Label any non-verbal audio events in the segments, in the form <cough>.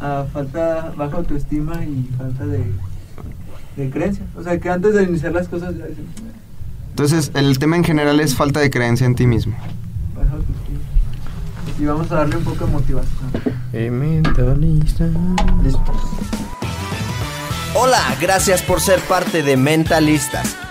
A falta baja autoestima y falta de, de creencia. O sea, que antes de iniciar las cosas ya dicen, Entonces, el tema en general es falta de creencia en ti mismo. baja autoestima. Y vamos a darle un poco de motivación. Hola, gracias por ser parte de Mentalistas.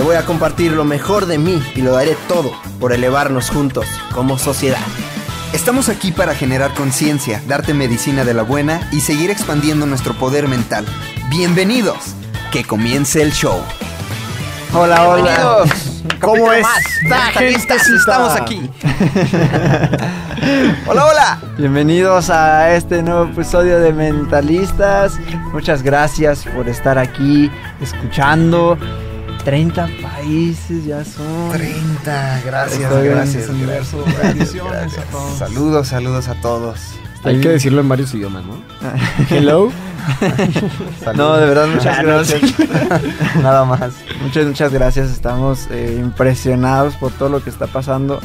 Te voy a compartir lo mejor de mí y lo daré todo por elevarnos juntos como sociedad. Estamos aquí para generar conciencia, darte medicina de la buena y seguir expandiendo nuestro poder mental. Bienvenidos. Que comience el show. Hola, hola. ¿Cómo es? Mentalistas, Estamos aquí. <laughs> hola, hola. Bienvenidos a este nuevo episodio de Mentalistas. Muchas gracias por estar aquí escuchando. 30 países ya son. 30, gracias, Estoy gracias. universo. Bendiciones a todos. Saludos, saludos a todos. Hay que decirlo en varios idiomas, ¿no? <laughs> Hello. No, de verdad, muchas <laughs> Ah, no, gracias. <laughs> Nada más. Muchas, muchas gracias. Estamos eh, impresionados por todo lo que está pasando.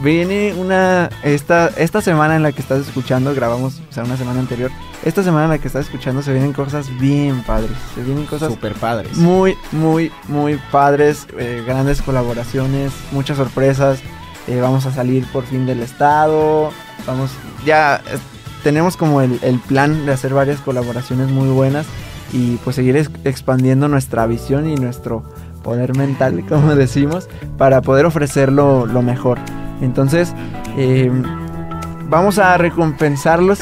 Viene una. Esta, esta semana en la que estás escuchando, grabamos, o sea, una semana anterior. Esta semana en la que estás escuchando se vienen cosas bien padres. Se vienen cosas Super padres. muy, muy, muy padres. eh, grandes colaboraciones, muchas sorpresas. eh, vamos a salir por fin del estado. Vamos, ya eh, tenemos como el, el plan de hacer varias colaboraciones muy buenas y pues seguir ex- expandiendo nuestra visión y nuestro poder mental, <laughs> como decimos, para poder ofrecerlo lo mejor. Entonces, eh, vamos a recompensarlos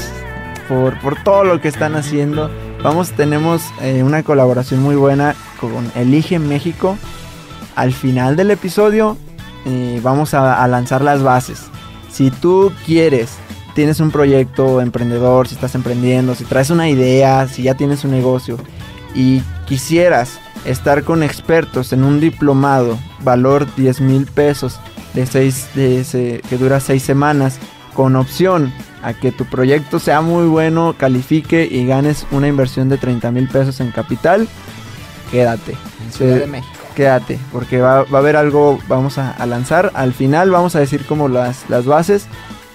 por, por todo lo que están haciendo. Vamos, tenemos eh, una colaboración muy buena con Elige México. Al final del episodio eh, vamos a, a lanzar las bases. Si tú quieres, tienes un proyecto emprendedor, si estás emprendiendo, si traes una idea, si ya tienes un negocio y quisieras estar con expertos en un diplomado, valor 10 mil pesos, de seis, de ese- que dura seis semanas, con opción a que tu proyecto sea muy bueno, califique y ganes una inversión de 30 mil pesos en capital, quédate. Ciudad de México. Quédate, porque va, va a haber algo, vamos a, a lanzar. Al final vamos a decir como las, las bases.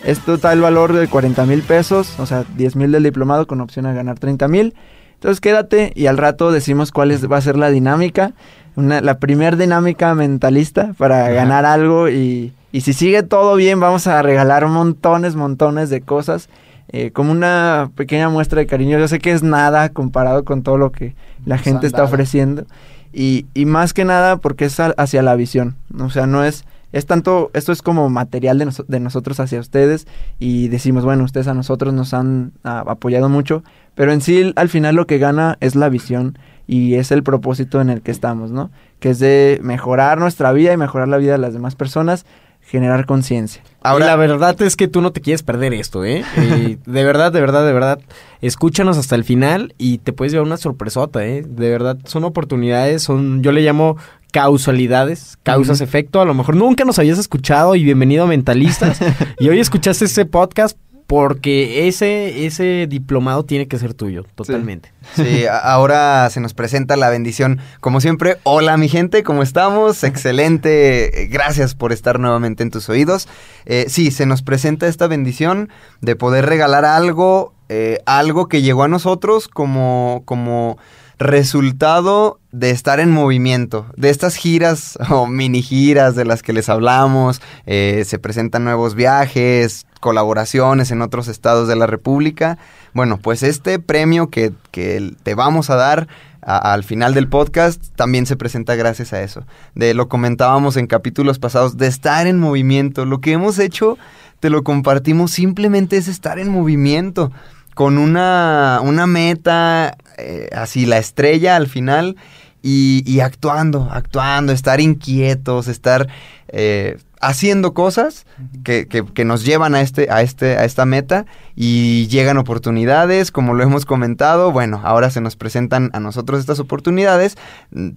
Es total valor de 40 mil pesos, o sea, 10 mil del diplomado con opción a ganar 30 mil. Entonces quédate y al rato decimos cuál es, va a ser la dinámica. Una, la primer dinámica mentalista para ganar algo y, y si sigue todo bien vamos a regalar montones, montones de cosas. eh, como una pequeña muestra de cariño. Yo sé que es nada comparado con todo lo que la Nos gente está ofreciendo. Y, y más que nada porque es a- hacia la visión. O sea, no es... Es tanto, esto es como material de, noso- de nosotros hacia ustedes y decimos, bueno, ustedes a nosotros nos han apoyado mucho, pero en sí al final lo que gana es la visión y es el propósito en el que estamos, ¿no? Que es de mejorar nuestra vida y mejorar la vida de las demás personas, generar conciencia. Ahora, la verdad es que tú no te quieres perder esto, ¿eh? <laughs> Eh, de verdad, de verdad, de verdad. Escúchanos hasta el final y te puedes llevar una sorpresota, ¿eh? De verdad, son oportunidades, son, yo le llamo causalidades, causas, efecto. A lo mejor nunca nos habías escuchado y bienvenido a Mentalistas. <laughs> y hoy escuchaste este podcast porque ese, ese diplomado tiene que ser tuyo, totalmente. Sí, ahora se nos presenta la bendición. Como siempre, hola mi gente, ¿cómo estamos? <laughs> Excelente, eh, gracias por estar nuevamente en tus oídos. Eh, sí, se nos presenta esta bendición de poder regalar algo, eh, algo que llegó a nosotros como, como resultado de estar en movimiento, de estas giras <laughs> o mini giras de las que les hablamos, eh, se presentan nuevos viajes, colaboraciones en otros estados de la República. Bueno, pues este premio que, que te vamos a dar al final del podcast también se presenta gracias a eso. De lo comentábamos en capítulos pasados, de estar en movimiento. Lo que hemos hecho, te lo compartimos, simplemente es estar en movimiento. Con una, una meta, eh, así la estrella al final, y, y actuando, actuando, estar inquietos, estar eh, haciendo cosas que, que- que nos llevan a, este, a, este, a esta meta y llegan oportunidades, como lo hemos comentado, bueno, ahora se nos presentan a nosotros estas oportunidades, mm,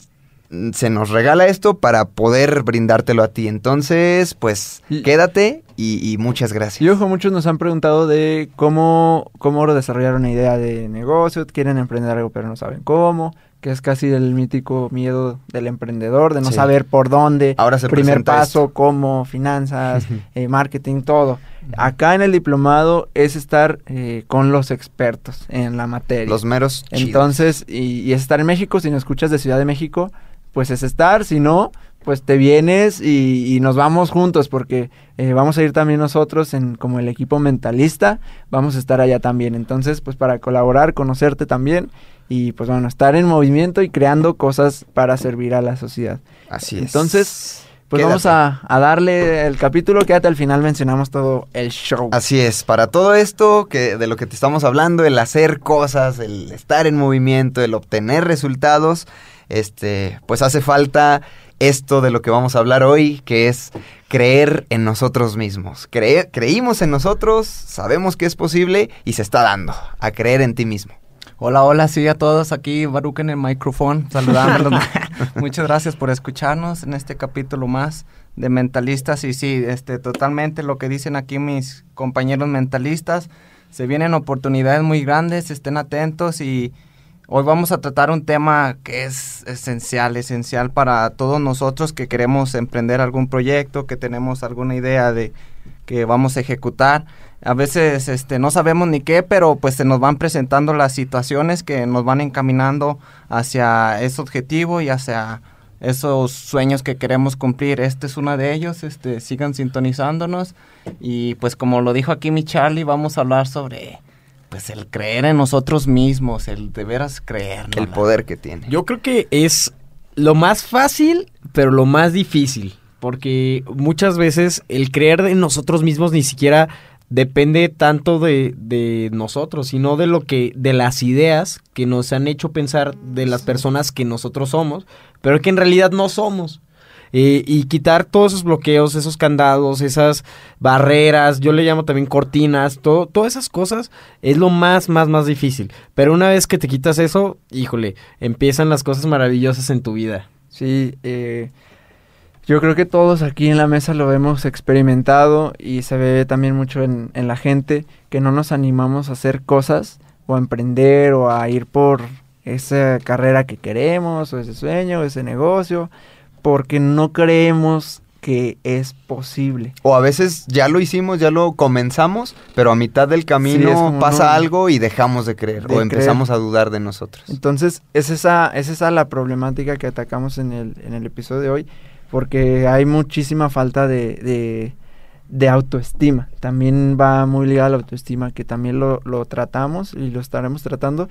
se nos regala esto para poder brindártelo a ti, entonces, pues, quédate y, y muchas gracias. Y ojo, muchos nos han preguntado de cómo, cómo desarrollar una idea de negocio, quieren emprender algo pero no saben cómo, que es casi el mítico miedo del emprendedor, de no Sí. saber por dónde, Ahora se primer paso, cómo, finanzas, eh, marketing, todo. Acá en el diplomado es estar eh, con los expertos en la materia. Los meros chidos. Entonces, y, y es estar en México, si nos escuchas de Ciudad de México, pues es estar, si no, pues te vienes y, y nos vamos juntos, porque eh, vamos a ir también nosotros en como el equipo mentalista, vamos a estar allá también. Entonces, pues para colaborar, conocerte también y pues bueno, estar en movimiento y creando cosas para servir a la sociedad. Así es. Entonces, pues Quédate. vamos a, a darle el capítulo, quédate al final, mencionamos todo el show. Así es, para todo esto que de lo que te estamos hablando, el hacer cosas, el estar en movimiento, el obtener resultados, este, pues hace falta esto de lo que vamos a hablar hoy, que es creer en nosotros mismos. Cre- creímos en nosotros, sabemos que es posible y se está dando a creer en ti mismo. Hola, hola, sí a todos aquí, Baruch en el micrófono, saludándolos. <laughs> Muchas gracias por escucharnos en este capítulo más de mentalistas y sí, este totalmente lo que dicen aquí mis compañeros mentalistas, se vienen oportunidades muy grandes, estén atentos y hoy vamos a tratar un tema que es esencial, esencial para todos nosotros que queremos emprender algún proyecto, que tenemos alguna idea de que vamos a ejecutar. A veces este no sabemos ni qué, pero pues se nos van presentando las situaciones que nos van encaminando hacia ese objetivo y hacia esos sueños que queremos cumplir. Este es uno de ellos, este sigan sintonizándonos y pues como lo dijo aquí mi Charlie, vamos a hablar sobre pues el creer en nosotros mismos, el de veras creer. El poder que tiene. Yo creo que es lo más fácil, pero lo más difícil. Porque muchas veces el creer en nosotros mismos ni siquiera depende tanto de, de nosotros, sino de lo que, de las ideas que nos han hecho pensar de las personas que nosotros somos, pero que en realidad no somos. Eh, y quitar todos esos bloqueos, esos candados, esas barreras, yo le llamo también cortinas, todo, todas esas cosas es lo más, más, más difícil. Pero una vez que te quitas eso, híjole, empiezan las cosas maravillosas en tu vida. Sí, eh, yo creo que todos aquí en la mesa lo hemos experimentado y se ve también mucho en, en la gente que no nos animamos a hacer cosas o a emprender o a ir por esa carrera que queremos o ese sueño, ese negocio, porque no creemos que es posible. O a veces ya lo hicimos, ya lo comenzamos, pero a mitad del camino pasa no- algo y dejamos de creer de o empezamos a dudar de nosotros. Entonces, es esa, es esa la problemática que atacamos en el, en el episodio de hoy, porque hay muchísima falta de, de, de autoestima. También va muy ligada a la autoestima, que también lo, lo tratamos y lo estaremos tratando,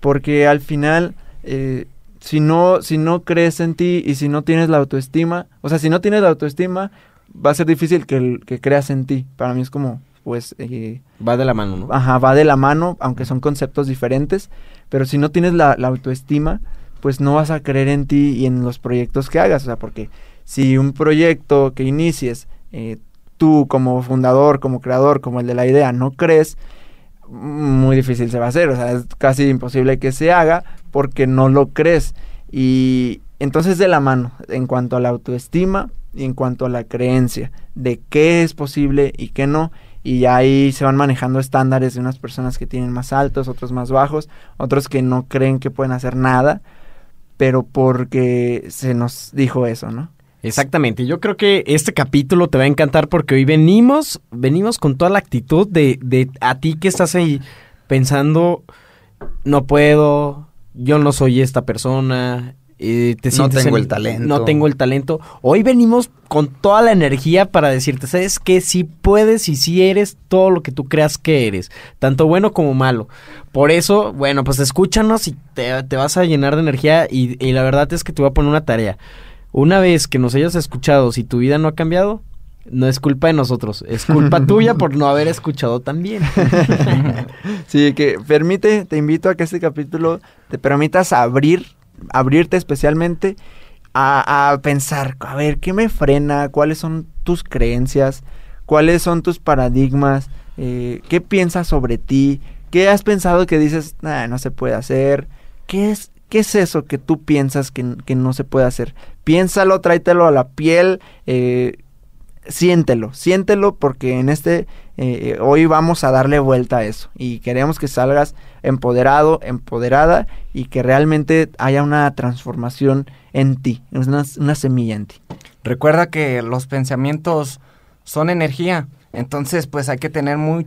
porque al final, eh, si, no, si no crees en ti y si no tienes la autoestima, o sea, si no tienes la autoestima, va a ser difícil que, que creas en ti. Para mí es como, pues... eh, Va de la mano, ¿no? Ajá, va de la mano, aunque son conceptos diferentes, pero si no tienes la, la autoestima, pues no vas a creer en ti y en los proyectos que hagas, o sea, porque si un proyecto que inicies, eh, tú como fundador, como creador, como el de la idea, no crees, muy difícil se va a hacer, o sea, es casi imposible que se haga porque no lo crees. Y entonces de la mano, en cuanto a la autoestima y en cuanto a la creencia de qué es posible y qué no, y ahí se van manejando estándares de unas personas que tienen más altos, otros más bajos, otros que no creen que pueden hacer nada, pero porque se nos dijo eso, ¿no? Exactamente, yo creo que este capítulo te va a encantar porque hoy venimos, venimos con toda la actitud de, de a ti que estás ahí pensando, no puedo, yo no soy esta persona, eh, te No tengo en- el talento. No tengo el talento. Hoy venimos con toda la energía para decirte, ¿sabes qué? Si puedes y si eres todo lo que tú creas que eres, tanto bueno como malo. Por eso, bueno, pues escúchanos y te, te vas a llenar de energía y, y la verdad es que te voy a poner una tarea. Una vez que nos hayas escuchado, si tu vida no ha cambiado, no es culpa de nosotros, es culpa <laughs> tuya por no haber escuchado también. <laughs> Sí, que permite, te invito a que este capítulo te permitas abrir, abrirte especialmente a, a pensar, a ver, ¿qué me frena? ¿Cuáles son tus creencias? ¿Cuáles son tus paradigmas? Eh, ¿Qué piensas sobre ti? ¿Qué has pensado que dices, "Nah, no se puede hacer? ¿Qué es, ¿Qué es eso que tú piensas que, que no se puede hacer? Piénsalo, tráetelo a la piel, eh, siéntelo, siéntelo porque en este eh, hoy vamos a darle vuelta a eso y queremos que salgas empoderado, empoderada y que realmente haya una transformación en ti, una, una semilla en ti. Recuerda que los pensamientos son energía, entonces pues hay que tener muy,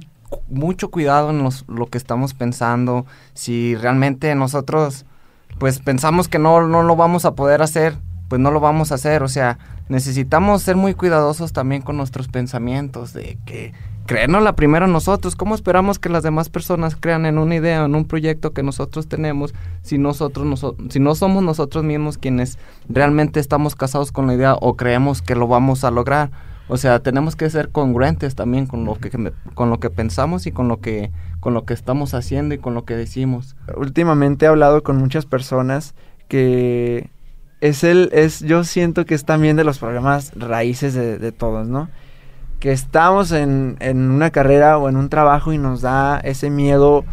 mucho cuidado en los- lo que estamos pensando. Si realmente nosotros pues pensamos que no, no lo vamos a poder hacer, pues no lo vamos a hacer. O sea, necesitamos ser muy cuidadosos también con nuestros pensamientos, de que creernos la primera nosotros. ¿Cómo esperamos que las demás personas crean en una idea, en un proyecto que nosotros tenemos, si nosotros, noso- si no somos nosotros mismos quienes realmente estamos casados con la idea o creemos que lo vamos a lograr? O sea, tenemos que ser congruentes también con lo que con lo que pensamos y con lo que con lo que estamos haciendo y con lo que decimos. Últimamente he hablado con muchas personas que es el, es, yo siento que es también de los programas raíces de, de todos, ¿no? Que estamos en, en una carrera o en un trabajo y nos da ese miedo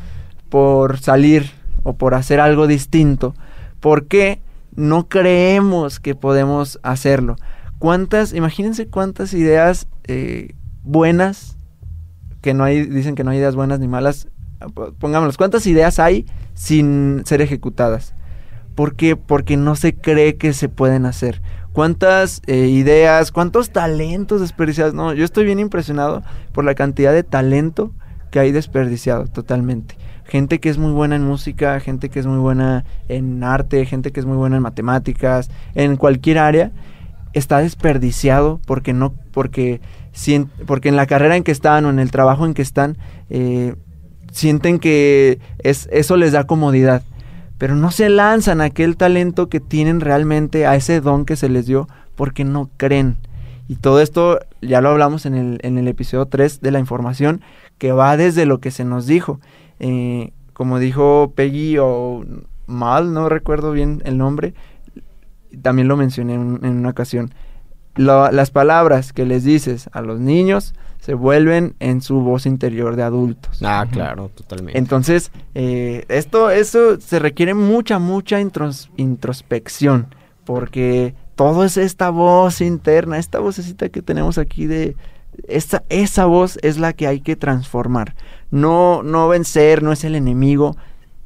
por salir o por hacer algo distinto. porque no creemos que podemos hacerlo? ¿Cuántas, imagínense cuántas ideas eh, buenas, que no hay, dicen que no hay ideas buenas ni malas, p- pongámoslas, ¿cuántas ideas hay sin ser ejecutadas? ¿Por qué? Porque no se cree que se pueden hacer. ¿Cuántas eh, ideas, cuántos talentos desperdiciados? No, yo estoy bien impresionado por la cantidad de talento que hay desperdiciado totalmente. Gente que es muy buena en música, gente que es muy buena en arte, gente que es muy buena en matemáticas, en cualquier área, está desperdiciado porque no, porque, porque en la carrera en que están o en el trabajo en que están, eh, sienten que es, eso les da comodidad pero no se lanzan a aquel talento que tienen realmente, a ese don que se les dio, porque no creen. Y todo esto ya lo hablamos en el, en el episodio 3 de la información, que va desde lo que se nos dijo. Eh, como dijo Peggy o Mal, no recuerdo bien el nombre, también lo mencioné en, en una ocasión. Lo- las palabras que les dices a los niños se vuelven en su voz interior de adultos. Ah, claro, totalmente. Entonces, eh, esto, eso se requiere mucha, mucha intros- introspección, porque todo es esta voz interna, esta vocecita que tenemos aquí de... Esa, esa voz es la que hay que transformar. No, no vencer, no es el enemigo,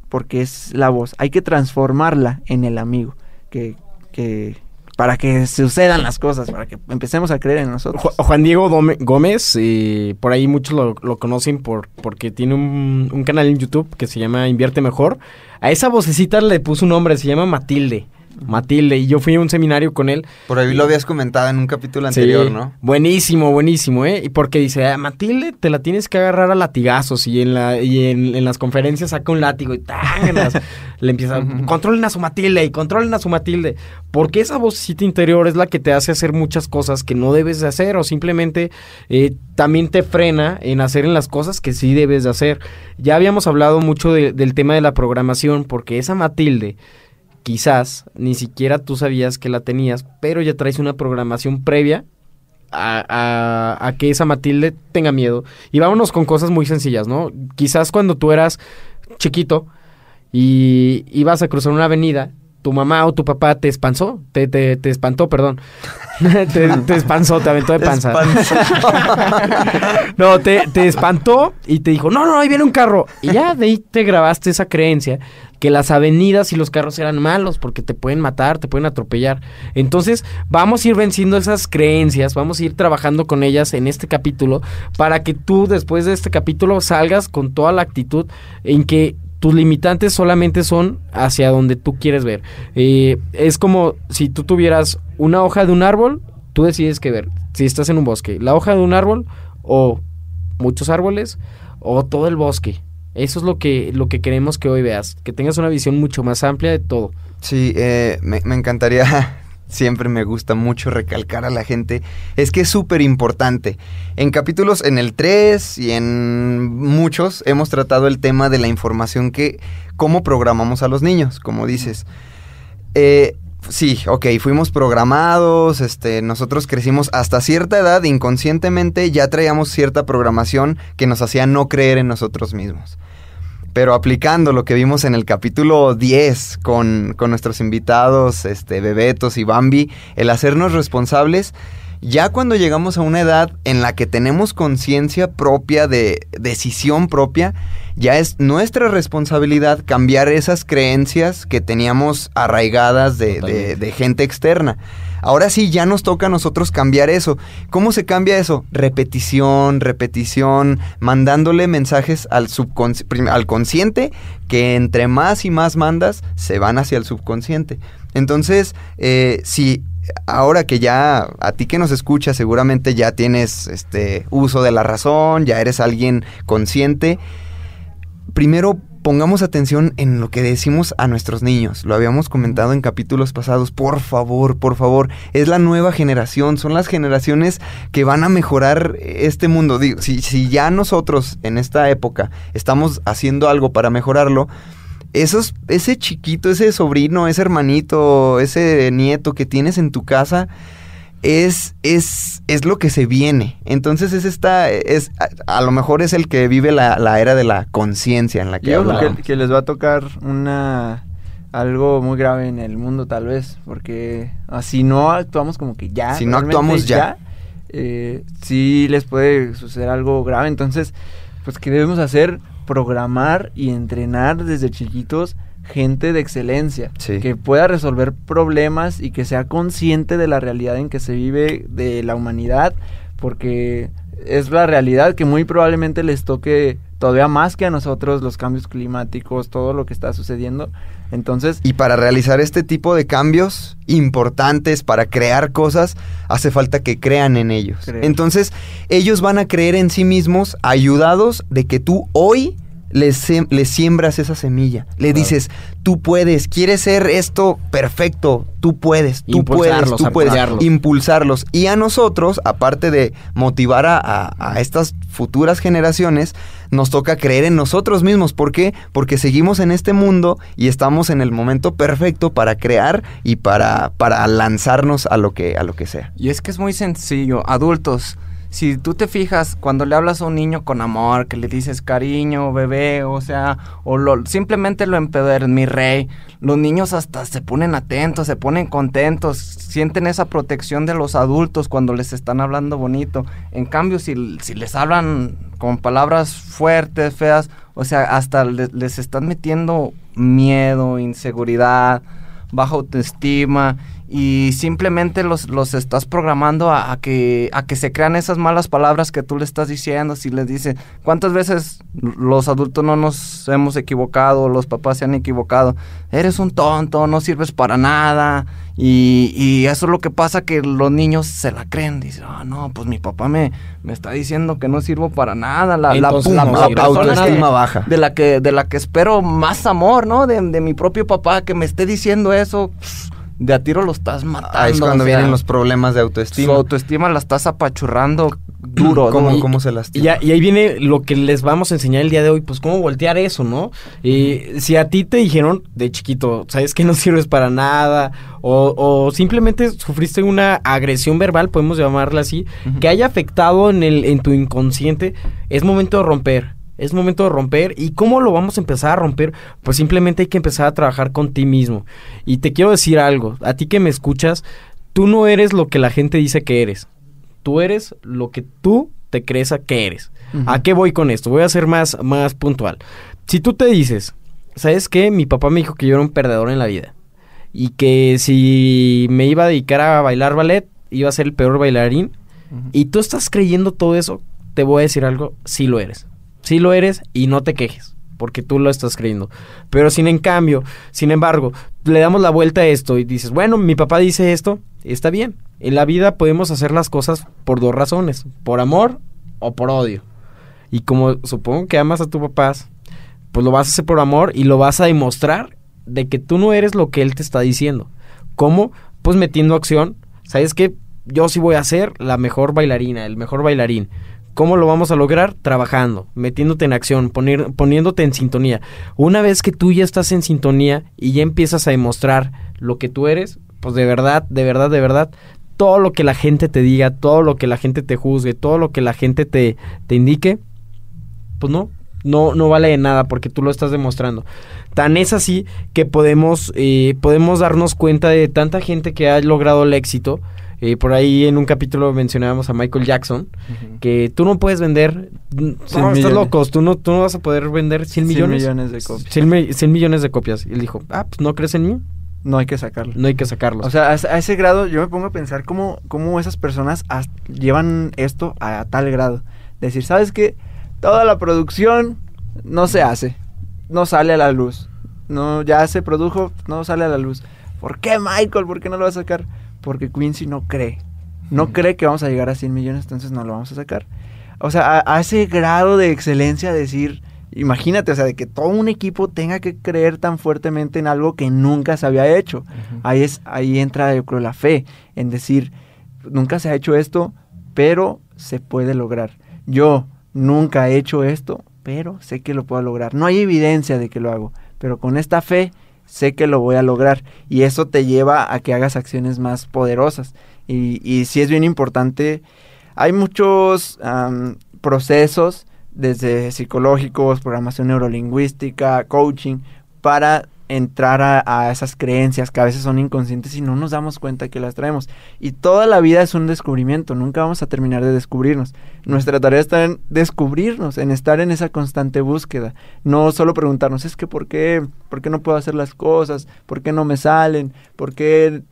porque es la voz. Hay que transformarla en el amigo, que, que para que sucedan las cosas, para que empecemos a creer en nosotros. Ju- Juan Diego Gómez, eh, por ahí muchos lo, lo conocen por porque tiene un, un canal en YouTube que se llama Invierte Mejor. A esa vocecita le puso un nombre, se llama Matilde. Matilde, y yo fui a un seminario con él. Por ahí lo habías comentado en un capítulo anterior, Sí, ¿no? Buenísimo, buenísimo, ¿eh? Y porque dice, "Ah, Matilde, te la tienes que agarrar a latigazos y en la y en, en las conferencias saca un látigo y <laughs> le empieza, controlen a su Matilde y controlen a su Matilde. Porque esa vocecita interior es la que te hace hacer muchas cosas que no debes de hacer o simplemente eh, también te frena en hacer en las cosas que sí debes de hacer. Ya habíamos hablado mucho de- del tema de la programación porque esa Matilde quizás ni siquiera tú sabías que la tenías, pero ya traes una programación previa a, a- a que esa Matilde tenga miedo. Y vámonos con cosas muy sencillas, ¿no? Quizás cuando tú eras chiquito y ibas a cruzar una avenida, tu mamá o tu papá te espanzó, te, te, te espantó, perdón. <laughs> te, te espanzó, te aventó de panza. <laughs> no, te, te espantó y te dijo, no, no, ahí viene un carro. Y ya de ahí te grabaste esa creencia que las avenidas y los carros eran malos porque te pueden matar, te pueden atropellar. Entonces, vamos a ir venciendo esas creencias, vamos a ir trabajando con ellas en este capítulo para que tú después de este capítulo salgas con toda la actitud en que tus limitantes solamente son hacia donde tú quieres ver. Eh, es como si tú tuvieras una hoja de un árbol, tú decides qué ver. Si estás en un bosque, la hoja de un árbol o muchos árboles o todo el bosque. Eso es lo que, lo que queremos que hoy veas, que tengas una visión mucho más amplia de todo. Sí, eh, me, me encantaría <laughs> siempre me gusta mucho recalcar a la gente, es que es súper importante. En capítulos, en el 3 y en muchos, hemos tratado el tema de la información que, cómo programamos a los niños, como dices. Eh, sí, ok, fuimos programados, este, nosotros crecimos hasta cierta edad, inconscientemente ya traíamos cierta programación que nos hacía no creer en nosotros mismos. Pero aplicando lo que vimos en el capítulo 10 con, con nuestros invitados, este, Bebetos y Bambi, el hacernos responsables, ya cuando llegamos a una edad en la que tenemos conciencia propia de decisión propia, ya es nuestra responsabilidad cambiar esas creencias que teníamos arraigadas de, de, de gente externa. Ahora sí, ya nos toca a nosotros cambiar eso. ¿Cómo se cambia eso? Repetición, repetición, mandándole mensajes al, al consciente que entre más y más mandas, se van hacia el subconsciente. Entonces, eh, si ahora que ya a ti que nos escuchas seguramente ya tienes este uso de la razón, ya eres alguien consciente, primero pongamos atención en lo que decimos a nuestros niños. Lo habíamos comentado en capítulos pasados. Por favor, por favor. Es la nueva generación. Son las generaciones que van a mejorar este mundo. Digo, si, si ya nosotros en esta época estamos haciendo algo para mejorarlo, esos, ese chiquito, ese sobrino, ese hermanito, ese nieto que tienes en tu casa, es, es, es lo que se viene. Entonces es esta, es, a, a lo mejor es el que vive la, la era de la conciencia en la que Yo creo que, que les va a tocar una algo muy grave en el mundo tal vez, porque ah, si no actuamos como que ya, Si no actuamos ya. eh, sí les puede suceder algo grave. Entonces, pues que debemos hacer programar y entrenar desde chiquitos gente de excelencia, Sí. que pueda resolver problemas y que sea consciente de la realidad en que se vive de la humanidad, porque es la realidad que muy probablemente les toque todavía más que a nosotros los cambios climáticos, todo lo que está sucediendo. Entonces, Y para realizar este tipo de cambios importantes, para crear cosas, hace falta que crean en ellos. Creer. Entonces, ellos van a creer en sí mismos, ayudados de que tú hoy les siembras esa semilla. Le dices, tú puedes, quieres ser esto perfecto, tú puedes, tú puedes, Impulsarlos, tú puedes. apoyarlos. Impulsarlos. Y a nosotros, aparte de motivar a, a- a estas futuras generaciones, nos toca creer en nosotros mismos. ¿Por qué? Porque seguimos en este mundo y estamos en el momento perfecto para crear y para, para lanzarnos a lo que, a lo que sea. Y es que es muy sencillo. Adultos, si tú te fijas cuando le hablas a un niño con amor, que le dices cariño, bebé, o sea, o lo, simplemente lo empederes, mi rey, los niños hasta se ponen atentos, se ponen contentos, sienten esa protección de los adultos cuando les están hablando bonito. En cambio, si, si les hablan con palabras fuertes, feas, o sea, hasta le- les están metiendo miedo, inseguridad, baja autoestima y simplemente los, los estás programando a, a que, a que se crean esas malas palabras que tú le estás diciendo. Si les dices, ¿cuántas veces los adultos no nos hemos equivocado, los papás se han equivocado? Eres un tonto, no sirves para nada. Y, y eso es lo que pasa que los niños se la creen. Dicen, ah, no, pues mi papá me, me está diciendo que no sirvo para nada. La, Entonces la- la que- autoestima baja. de la que de la que espero más amor, ¿no? De, de mi propio papá que me esté diciendo eso, pss, de a tiro lo estás matando. Ahí es cuando o sea, vienen los problemas de Su autoestima. autoestima la estás apachurrando duro, ¿Cómo, ¿no? cómo se Y, lastima? ya- y ahí viene lo que les vamos a enseñar el día de hoy, pues cómo voltear eso, ¿no? Eh, si a ti te dijeron de chiquito, sabes que no <laughs> sirves para nada, o, o simplemente sufriste una agresión verbal, podemos llamarla así, que haya afectado en, el, en tu inconsciente, es momento de romper. Es momento de romper. ¿Y cómo lo vamos a empezar a romper? Pues simplemente hay que empezar a trabajar con ti mismo. Y te quiero decir algo, a ti que me escuchas, tú no eres lo que la gente dice que eres. Tú eres lo que tú te crees a que eres. ¿A qué voy con esto? Voy a ser más, más puntual. Si tú te dices, ¿sabes qué? Mi papá me dijo que yo era un perdedor en la vida. Y que si me iba a dedicar a bailar ballet, iba a ser el peor bailarín. Y tú estás creyendo todo eso, te voy a decir algo, sí lo eres. Sí lo eres y no te quejes. porque tú lo estás creyendo. Pero sin en cambio, sin embargo, le damos la vuelta a esto y dices, bueno, mi papá dice esto, está bien. En la vida podemos hacer las cosas por dos razones, por amor o por odio. Y como supongo que amas a tu papá, pues lo vas a hacer por amor y lo vas a demostrar de que tú no eres lo que él te está diciendo. ¿Cómo? Pues metiendo acción. ¿Sabes qué? Yo sí voy a ser la mejor bailarina, el mejor bailarín. ¿Cómo lo vamos a lograr? Trabajando, metiéndote en acción, poniéndote en sintonía. Una vez que tú ya estás en sintonía y ya empiezas a demostrar lo que tú eres, pues de verdad, de verdad, de verdad, todo lo que la gente te diga, todo lo que la gente te juzgue, todo lo que la gente te, te indique, pues no, no, no vale de nada porque tú lo estás demostrando. Tan es así que podemos, eh, podemos darnos cuenta de tanta gente que ha logrado el éxito. Eh, por ahí en un capítulo mencionábamos a Michael Jackson, que tú no puedes vender, no, estás millones. locos, tú no, tú no vas a poder vender 100 100 millones. millones de copias. 100, mi- 100 millones de copias. Y él dijo, ah, pues no crees en mí, No hay que sacarlo. no hay que sacarlos. O sea, a, a ese grado yo me pongo a pensar cómo, cómo esas personas as- llevan esto a, tal grado. Decir, ¿sabes qué? Toda la producción no se hace, no sale a la luz. No, ya se produjo, no sale a la luz. ¿Por qué Michael? ¿Por qué no lo va a sacar? Porque Quincy no cree. No cree que vamos a llegar a 100 millones, entonces no lo vamos a sacar. O sea, a, a ese grado de excelencia decir, imagínate, o sea, de que todo un equipo tenga que creer tan fuertemente en algo que nunca se había hecho. Ahí es ahí entra yo creo la fe en decir nunca se ha hecho esto, pero se puede lograr. Yo nunca he hecho esto, pero sé que lo puedo lograr. No hay evidencia de que lo hago, pero con esta fe sé que lo voy a lograr y eso te lleva a que hagas acciones más poderosas. Y, y sí es bien importante. Hay muchos am, procesos, desde psicológicos, programación neurolingüística, coaching, para entrar a, esas creencias que a veces son inconscientes y no nos damos cuenta que las traemos. Y toda la vida es un descubrimiento, nunca vamos a terminar de descubrirnos. Nuestra tarea está en descubrirnos, en estar en esa constante búsqueda. No solo preguntarnos, es que ¿por qué? ¿Por qué no puedo hacer las cosas? ¿Por qué no me salen? ¿Por qué?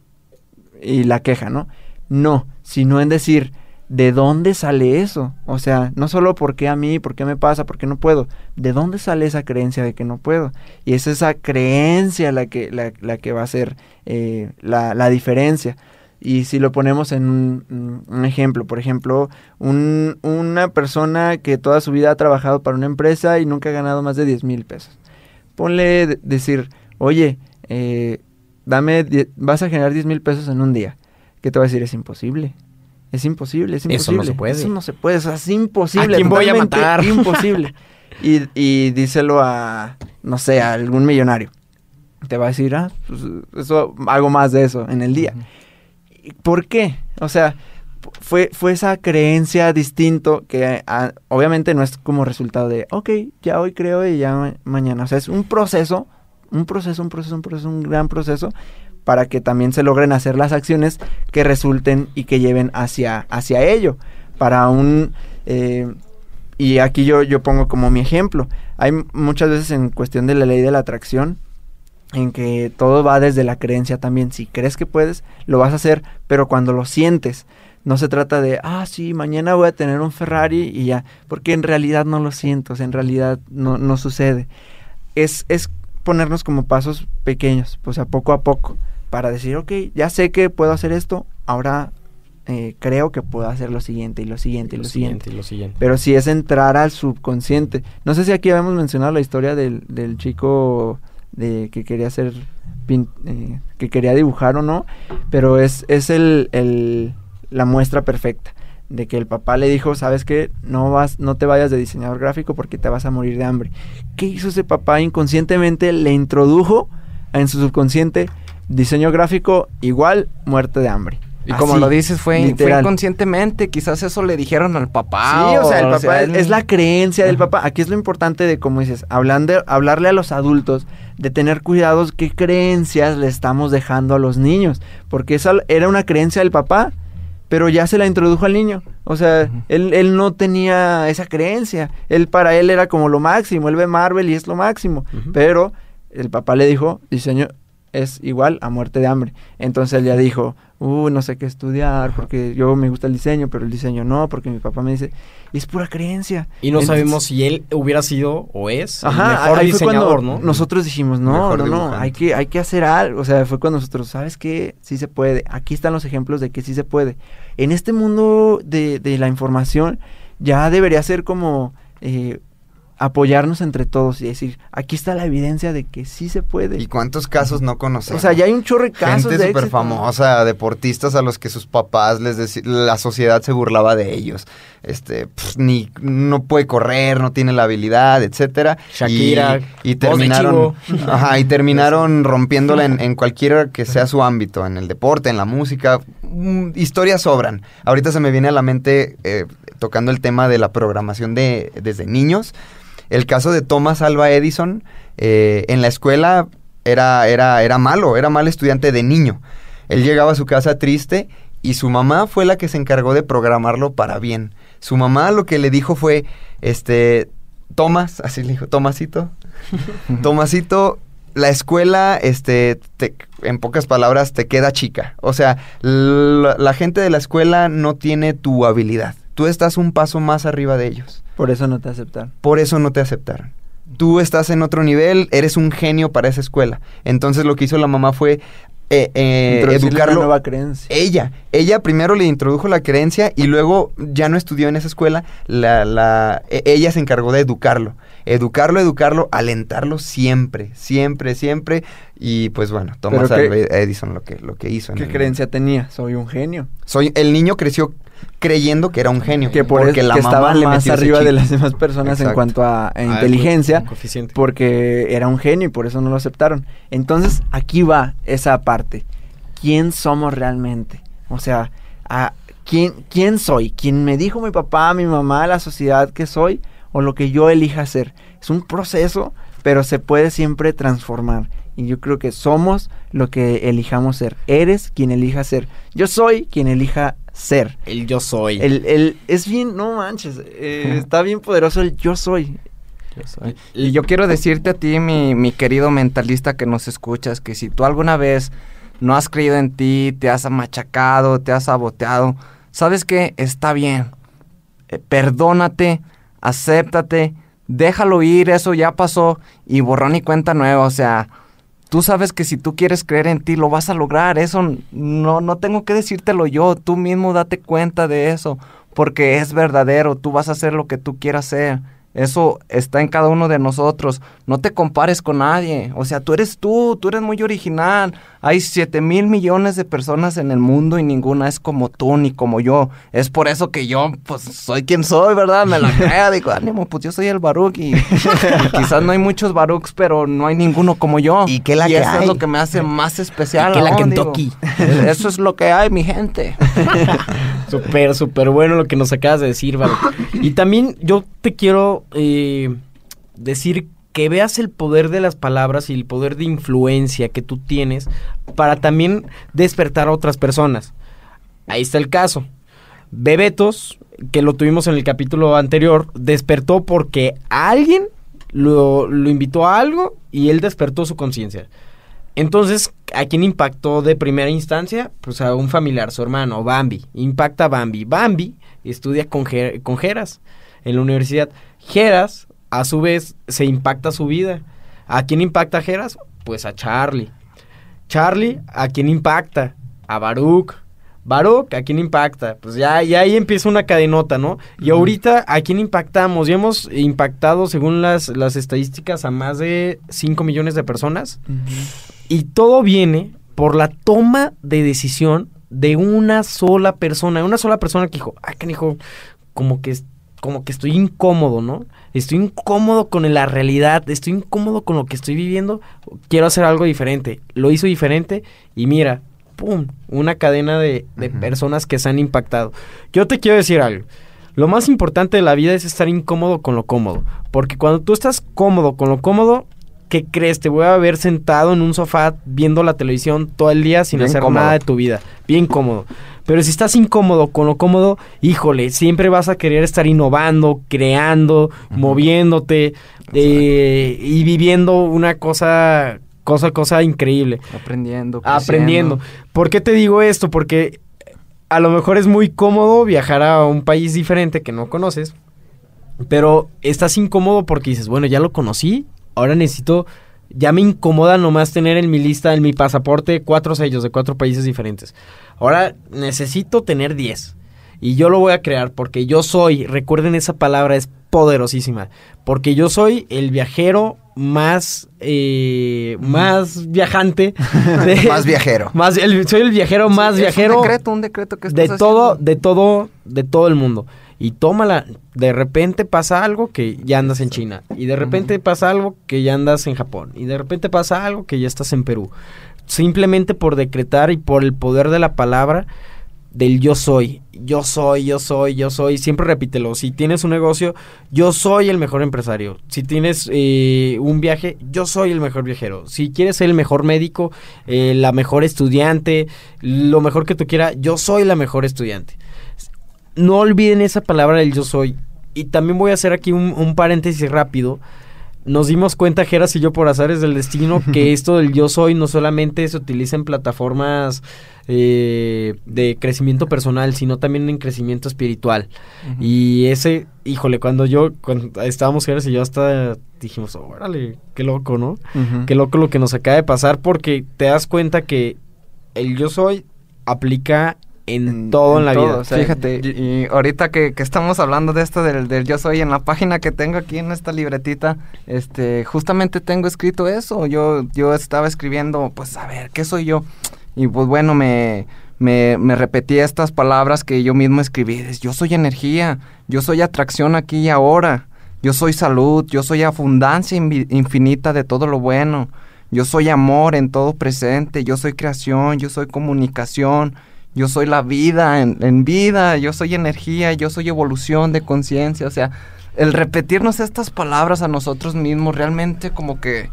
Y la queja, ¿no? No, sino en decir, ¿de dónde sale eso? O sea, no solo por qué a mí, por qué me pasa, por qué no puedo. ¿De dónde sale esa creencia de que no puedo? Y es esa creencia la que, la, la que va a ser eh, la, la diferencia. Y si lo ponemos en un, ejemplo, por ejemplo, un- una persona que toda su vida ha trabajado para una empresa y nunca ha ganado más de 10 mil pesos. Ponle de- decir, oye, eh, dame, vas a generar 10 mil pesos en un día. ¿Qué te va a decir? Es imposible. Es imposible, es imposible. Eso no se puede. Eso no se puede, o sea, es imposible. ¿A quién voy a matar? <laughs> Imposible. y, y díselo a, no sé, a algún millonario. Te va a decir, ah, pues eso, hago más de eso en el día. ¿Y ¿Por qué? O sea, fu- fue, fue esa creencia distinto que obviamente no es como resultado de, ok, ya hoy creo y ya ma- mañana. O sea, es un proceso, un proceso, un proceso, un proceso, un gran proceso para que también se logren hacer las acciones que resulten y que lleven hacia, hacia ello. Para un... eh, y aquí yo, yo pongo como mi ejemplo. Hay muchas veces en cuestión de la ley de la atracción, en que todo va desde la creencia también. Si crees que puedes, lo vas a hacer, pero cuando lo sientes, no se trata de, ah, sí, mañana voy a tener un Ferrari y ya, porque en realidad no lo siento, o sea, en realidad no, no sucede. Es, es ponernos como pasos pequeños, pues a poco a poco, para decir, ok, ya sé que puedo hacer esto, ahora eh, creo que puedo hacer lo siguiente y lo siguiente y lo, siguiente. y lo siguiente. Pero sí es entrar al subconsciente. No sé si aquí habíamos mencionado la historia del, del chico de que quería hacer pin- eh, que quería dibujar o no, pero es, es el, el- la muestra perfecta de que el papá le dijo, sabes que no vas, no te vayas de diseñador gráfico porque te vas a morir de hambre. ¿Qué hizo ese papá? Inconscientemente le introdujo en su subconsciente diseño gráfico igual muerte de hambre. Y como lo dices, fue, fue inconscientemente. Quizás eso le dijeron al papá. Sí, o sea, el papá es la creencia del papá. Aquí es lo importante de, como dices, hablando, hablarle a los adultos, de tener cuidados qué creencias le estamos dejando a los niños. Porque esa era una creencia del papá, pero ya se la introdujo al niño. O sea, él, él no tenía esa creencia. Él para él era como lo máximo. Él ve Marvel y es lo máximo. Pero el papá le dijo, diseño, es igual a muerte de hambre. Entonces él ya dijo, uh, no sé qué estudiar, porque yo me gusta el diseño, pero el diseño no, porque mi papá me dice, es pura creencia. Y no Entonces- sabemos si él hubiera sido o es el Ajá, mejor ahí fue diseñador, cuando ¿no? nosotros dijimos, no, no, no, hay que, hay que hacer algo. O sea, fue cuando nosotros, ¿sabes qué? Sí se puede. Aquí están los ejemplos de que sí se puede. En este mundo de, de la información, ya debería ser como eh, apoyarnos entre todos y decir, aquí está la evidencia de que sí se puede. ¿Y cuántos casos no conocemos? o sea, ya hay un chorro de casos Gente de súper famosa, deportistas a los que sus papás les decían, la sociedad se burlaba de ellos. Este, ni no puede correr, no tiene la habilidad, etcétera. Shakira, y, y terminaron, <laughs> ajá, y terminaron <laughs> rompiéndola en, en cualquiera que sea su ámbito, en el deporte, en la música. Mm, historias sobran. Ahorita se me viene a la mente eh, tocando el tema de la programación de desde niños. El caso de Thomas Alva Edison eh, en la escuela era, era, era malo, era mal estudiante de niño. Él llegaba a su casa triste y su mamá fue la que se encargó de programarlo para bien. Su mamá lo que le dijo fue, este, Tomás, <laughs> así le dijo, Tomasito, <laughs> Tomasito, la escuela, este, te- en pocas palabras, te queda chica. O sea, la, la gente de la escuela no tiene tu habilidad. Tú estás un paso más arriba de ellos. Por eso no te aceptaron. Por eso no te aceptaron. Tú estás en otro nivel, eres un genio para esa escuela. Entonces lo que hizo la mamá fue eh, eh, Introducirle una educarlo. nueva creencia. Ella, ella primero le introdujo la creencia y luego ya no estudió en esa escuela, la, la, e- ella se encargó de educarlo, educarlo, educarlo, alentarlo siempre, siempre, siempre y pues bueno, Thomas Edison lo que, lo que hizo. ¿Qué creencia tenía? Soy un genio. Soy, el niño creció creyendo que era un genio, Que por porque eso la que estaba más arriba de las demás personas en cuanto a, a Ah, inteligencia. porque era un genio y por eso no lo aceptaron. Entonces, aquí va esa parte. ¿Quién somos realmente? O sea, a ¿quién, ¿quién soy? ¿Quién me dijo mi papá, mi mamá, la sociedad que soy? ¿O lo que yo elija ser? Es un proceso, pero se puede siempre transformar. Y yo creo que somos lo que elijamos ser. Eres quien elija ser. Yo soy quien elija ser. El yo soy. El, el, es bien, no manches, eh, está bien poderoso el yo soy. Yo soy. Y yo quiero decirte a ti, mi, mi querido mentalista que nos escuchas, que si tú alguna vez no has creído en ti, te has machacado, te has saboteado, sabes que está bien. Eh, perdónate, acéptate, déjalo ir, eso ya pasó y borrón y cuenta nueva, o sea, tú sabes que si tú quieres creer en ti lo vas a lograr, eso no no tengo que decírtelo yo, tú mismo date cuenta de eso, porque es verdadero, tú vas a hacer lo que tú quieras hacer. Eso está en cada uno de nosotros. No te compares con nadie. O sea, tú eres tú, tú eres muy original. Hay 7 mil millones de personas en el mundo y ninguna es como tú ni como yo. Es por eso que yo, pues, soy quien soy, ¿verdad? Me la <laughs> creo. Digo, ánimo, pues yo soy el Baruch y, y <laughs> quizás no hay muchos Baruchs, pero no hay ninguno como yo. ¿Y qué la que eso hay? es lo que me hace más especial. ¿Y qué la aún, Kentucky? digo. Eso es lo que hay, mi gente. <laughs> Súper, súper bueno lo que nos acabas de decir, Varo. Y también yo te quiero eh, decir que veas el poder de las palabras y el poder de influencia que tú tienes para también despertar a otras personas. Ahí está el caso. Bebetos, que lo tuvimos en el capítulo anterior, despertó porque alguien lo invitó a algo y él despertó su conciencia. Entonces, ¿a quién impactó de primera instancia? Pues a un familiar, su hermano, Bambi. Impacta a Bambi. Bambi estudia con, con Geras en la universidad. Geras, a su vez, se impacta su vida. ¿A quién impacta Geras? Pues a Charlie. Charlie, ¿a quién impacta? A Baruch. Baruch, ¿a quién impacta? Pues ya, ya ahí empieza una cadenota, ¿no? Y ahorita, ¿a quién impactamos? Ya hemos impactado, según las, las estadísticas, a más de 5 millones de personas. Y todo viene por la toma de decisión de una sola persona. Una sola persona que dijo, ah, canijo, como que, como que estoy incómodo, ¿no? Estoy incómodo con la realidad, estoy incómodo con lo que estoy viviendo. Quiero hacer algo diferente. Lo hizo diferente y mira, ¡pum! Una cadena de, personas que se han impactado. Yo te quiero decir algo. Lo más importante de la vida es estar incómodo con lo cómodo. Porque cuando tú estás cómodo con lo cómodo, ¿qué crees? Te voy a ver sentado en un sofá viendo la televisión todo el día sin Bien hacer cómodo. nada de tu vida. Bien cómodo. Pero si estás incómodo con lo cómodo, híjole, siempre vas a querer estar innovando, creando, moviéndote eh, y viviendo una cosa cosa, cosa increíble. Aprendiendo. Aprendiendo. ¿Por qué te digo esto? Porque a lo mejor es muy cómodo viajar a un país diferente que no conoces, pero estás incómodo porque dices, bueno, ya lo conocí, ahora necesito, ya me incomoda nomás tener en mi lista, en mi pasaporte, cuatro sellos de cuatro países diferentes. Ahora necesito tener diez. Y yo lo voy a crear porque yo soy, recuerden esa palabra, es poderosísima. Porque yo soy el viajero más, eh, más viajante. <laughs> de- Más viajero. <laughs> más, el- soy el viajero más Sí, viajero Un decreto, un decreto que de todo, de todo, de todo el mundo. Y tómala, de repente pasa algo que ya andas en China. Y de repente pasa algo que ya andas en Japón. Y de repente pasa algo que ya estás en Perú. Simplemente por decretar y por el poder de la palabra del yo soy. Yo soy, yo soy, yo soy. Siempre repítelo. Si tienes un negocio, yo soy el mejor empresario. Si tienes eh, un viaje, yo soy el mejor viajero. Si quieres ser el mejor médico, eh, la mejor estudiante, lo mejor que tú quieras, yo soy la mejor estudiante. No olviden esa palabra del yo soy. Y también voy a hacer aquí un, un paréntesis rápido. Nos dimos cuenta, Geras y yo, por azares del destino, que <laughs> esto del yo soy no solamente se utiliza en plataformas eh, de crecimiento personal, sino también en crecimiento espiritual. Y ese, híjole, cuando yo, cuando estábamos Geras y yo hasta dijimos, órale, qué loco, ¿no? Qué loco lo que nos acaba de pasar porque te das cuenta que el yo soy aplica en, En- todo en, en la todo, vida. o sea, Fíjate, y ahorita que, que estamos hablando de esto del, del yo soy, en la página que tengo aquí en esta libretita, este, justamente tengo escrito eso. Yo, yo estaba escribiendo, pues a ver, ¿qué soy yo? Y pues bueno, me, me, me repetí estas palabras que yo mismo escribí. es, Yo soy energía, yo soy atracción aquí y ahora, yo soy salud, yo soy abundancia infinita de todo lo bueno, yo soy amor en todo presente, yo soy creación, yo soy comunicación, yo soy la vida en, en vida, yo soy energía, yo soy evolución de conciencia, o sea, el repetirnos estas palabras a nosotros mismos realmente como que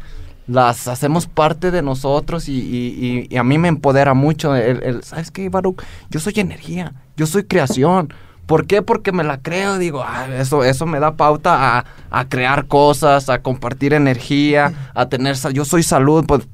las hacemos parte de nosotros y, y- y- y a mí me empodera mucho el, el- ¿sabes qué, Baruch? Yo soy energía, yo soy creación. ¿Por qué? Porque me la creo, digo, "Ah, eso, eso me da pauta a, a crear cosas, a compartir energía, a tener, yo soy salud, pues,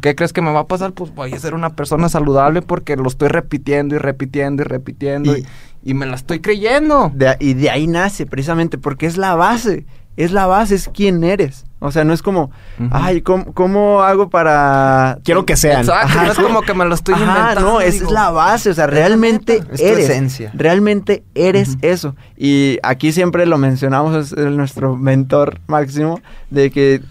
¿qué crees que me va a pasar? Pues voy a ser una persona saludable porque lo estoy repitiendo y repitiendo y repitiendo y, Y- y me la estoy creyendo. De- y de ahí nace precisamente, porque es la base, es la base, es quién eres. O sea, no es como, ay, ¿cómo, cómo hago para...? Quiero que sean. Exacto, Ajá, no es como que me lo estoy Ajá, inventando. no, esa digo, es la base, o sea, realmente Es tu eres. esencia. Realmente eres eso. Y aquí siempre lo mencionamos, es nuestro mentor máximo, de que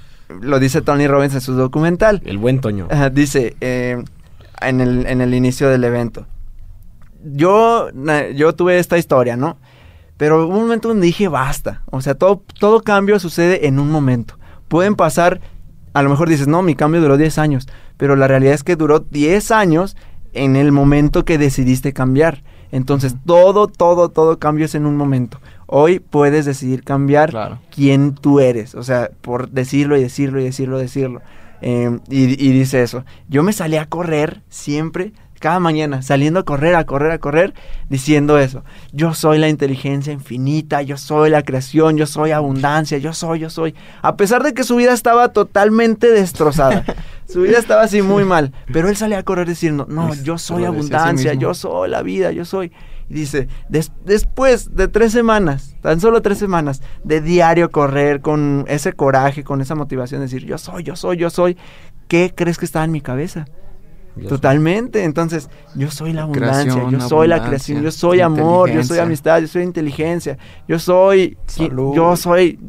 lo dice Tony Robbins en su documental. El buen Toño. Ajá, dice eh, en, el, en el inicio del evento. Yo, yo tuve esta historia, ¿no? Pero hubo un momento donde dije basta. O sea, todo, todo cambio sucede en un momento. Pueden pasar, a lo mejor dices, no, mi cambio duró 10 años. Pero la realidad es que duró 10 años en el momento que decidiste cambiar. Entonces, todo, todo, todo cambio es en un momento. Hoy puedes decidir cambiar Claro. quién tú eres. O sea, por decirlo y decirlo y decirlo, decirlo. Eh, y, y dice eso. Yo me salí a correr siempre, cada mañana, saliendo a correr, a correr, a correr, diciendo eso. Yo soy la inteligencia infinita, yo soy la creación, yo soy abundancia, yo soy, yo soy. A pesar de que su vida estaba totalmente destrozada. <laughs> su vida estaba así muy mal. Pero él salía a correr diciendo, no, yo soy sí abundancia, yo soy la vida, yo soy. Y dice, "Des- después de tres semanas, tan solo tres semanas, de diario correr con ese coraje, con esa motivación de decir, yo soy, yo soy, yo soy, ¿qué crees que estaba en mi cabeza? Yo Totalmente, entonces yo soy la abundancia, Creación, yo soy la creación, yo soy amor, yo soy amistad, yo soy inteligencia, yo soy, Salud. yo soy,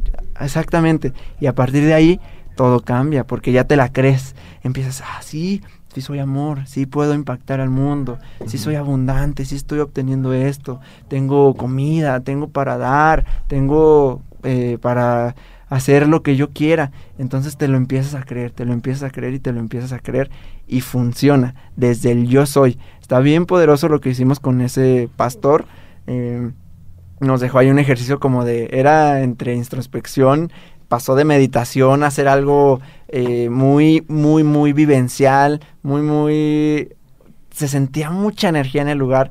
exactamente, y a partir de ahí todo cambia, porque ya te la crees, empiezas, ah, sí, sí soy amor, sí puedo impactar al mundo, sí soy abundante, sí estoy obteniendo esto, tengo comida, tengo para dar, tengo eh, para hacer lo que yo quiera. Entonces te lo empiezas a creer, te lo empiezas a creer y te lo empiezas a creer y funciona desde el yo soy. Está bien poderoso lo que hicimos con ese pastor. eh, nos dejó ahí un ejercicio como de, era entre introspección, pasó de meditación a hacer algo eh, muy, muy, muy vivencial, muy, muy... Se sentía mucha energía en el lugar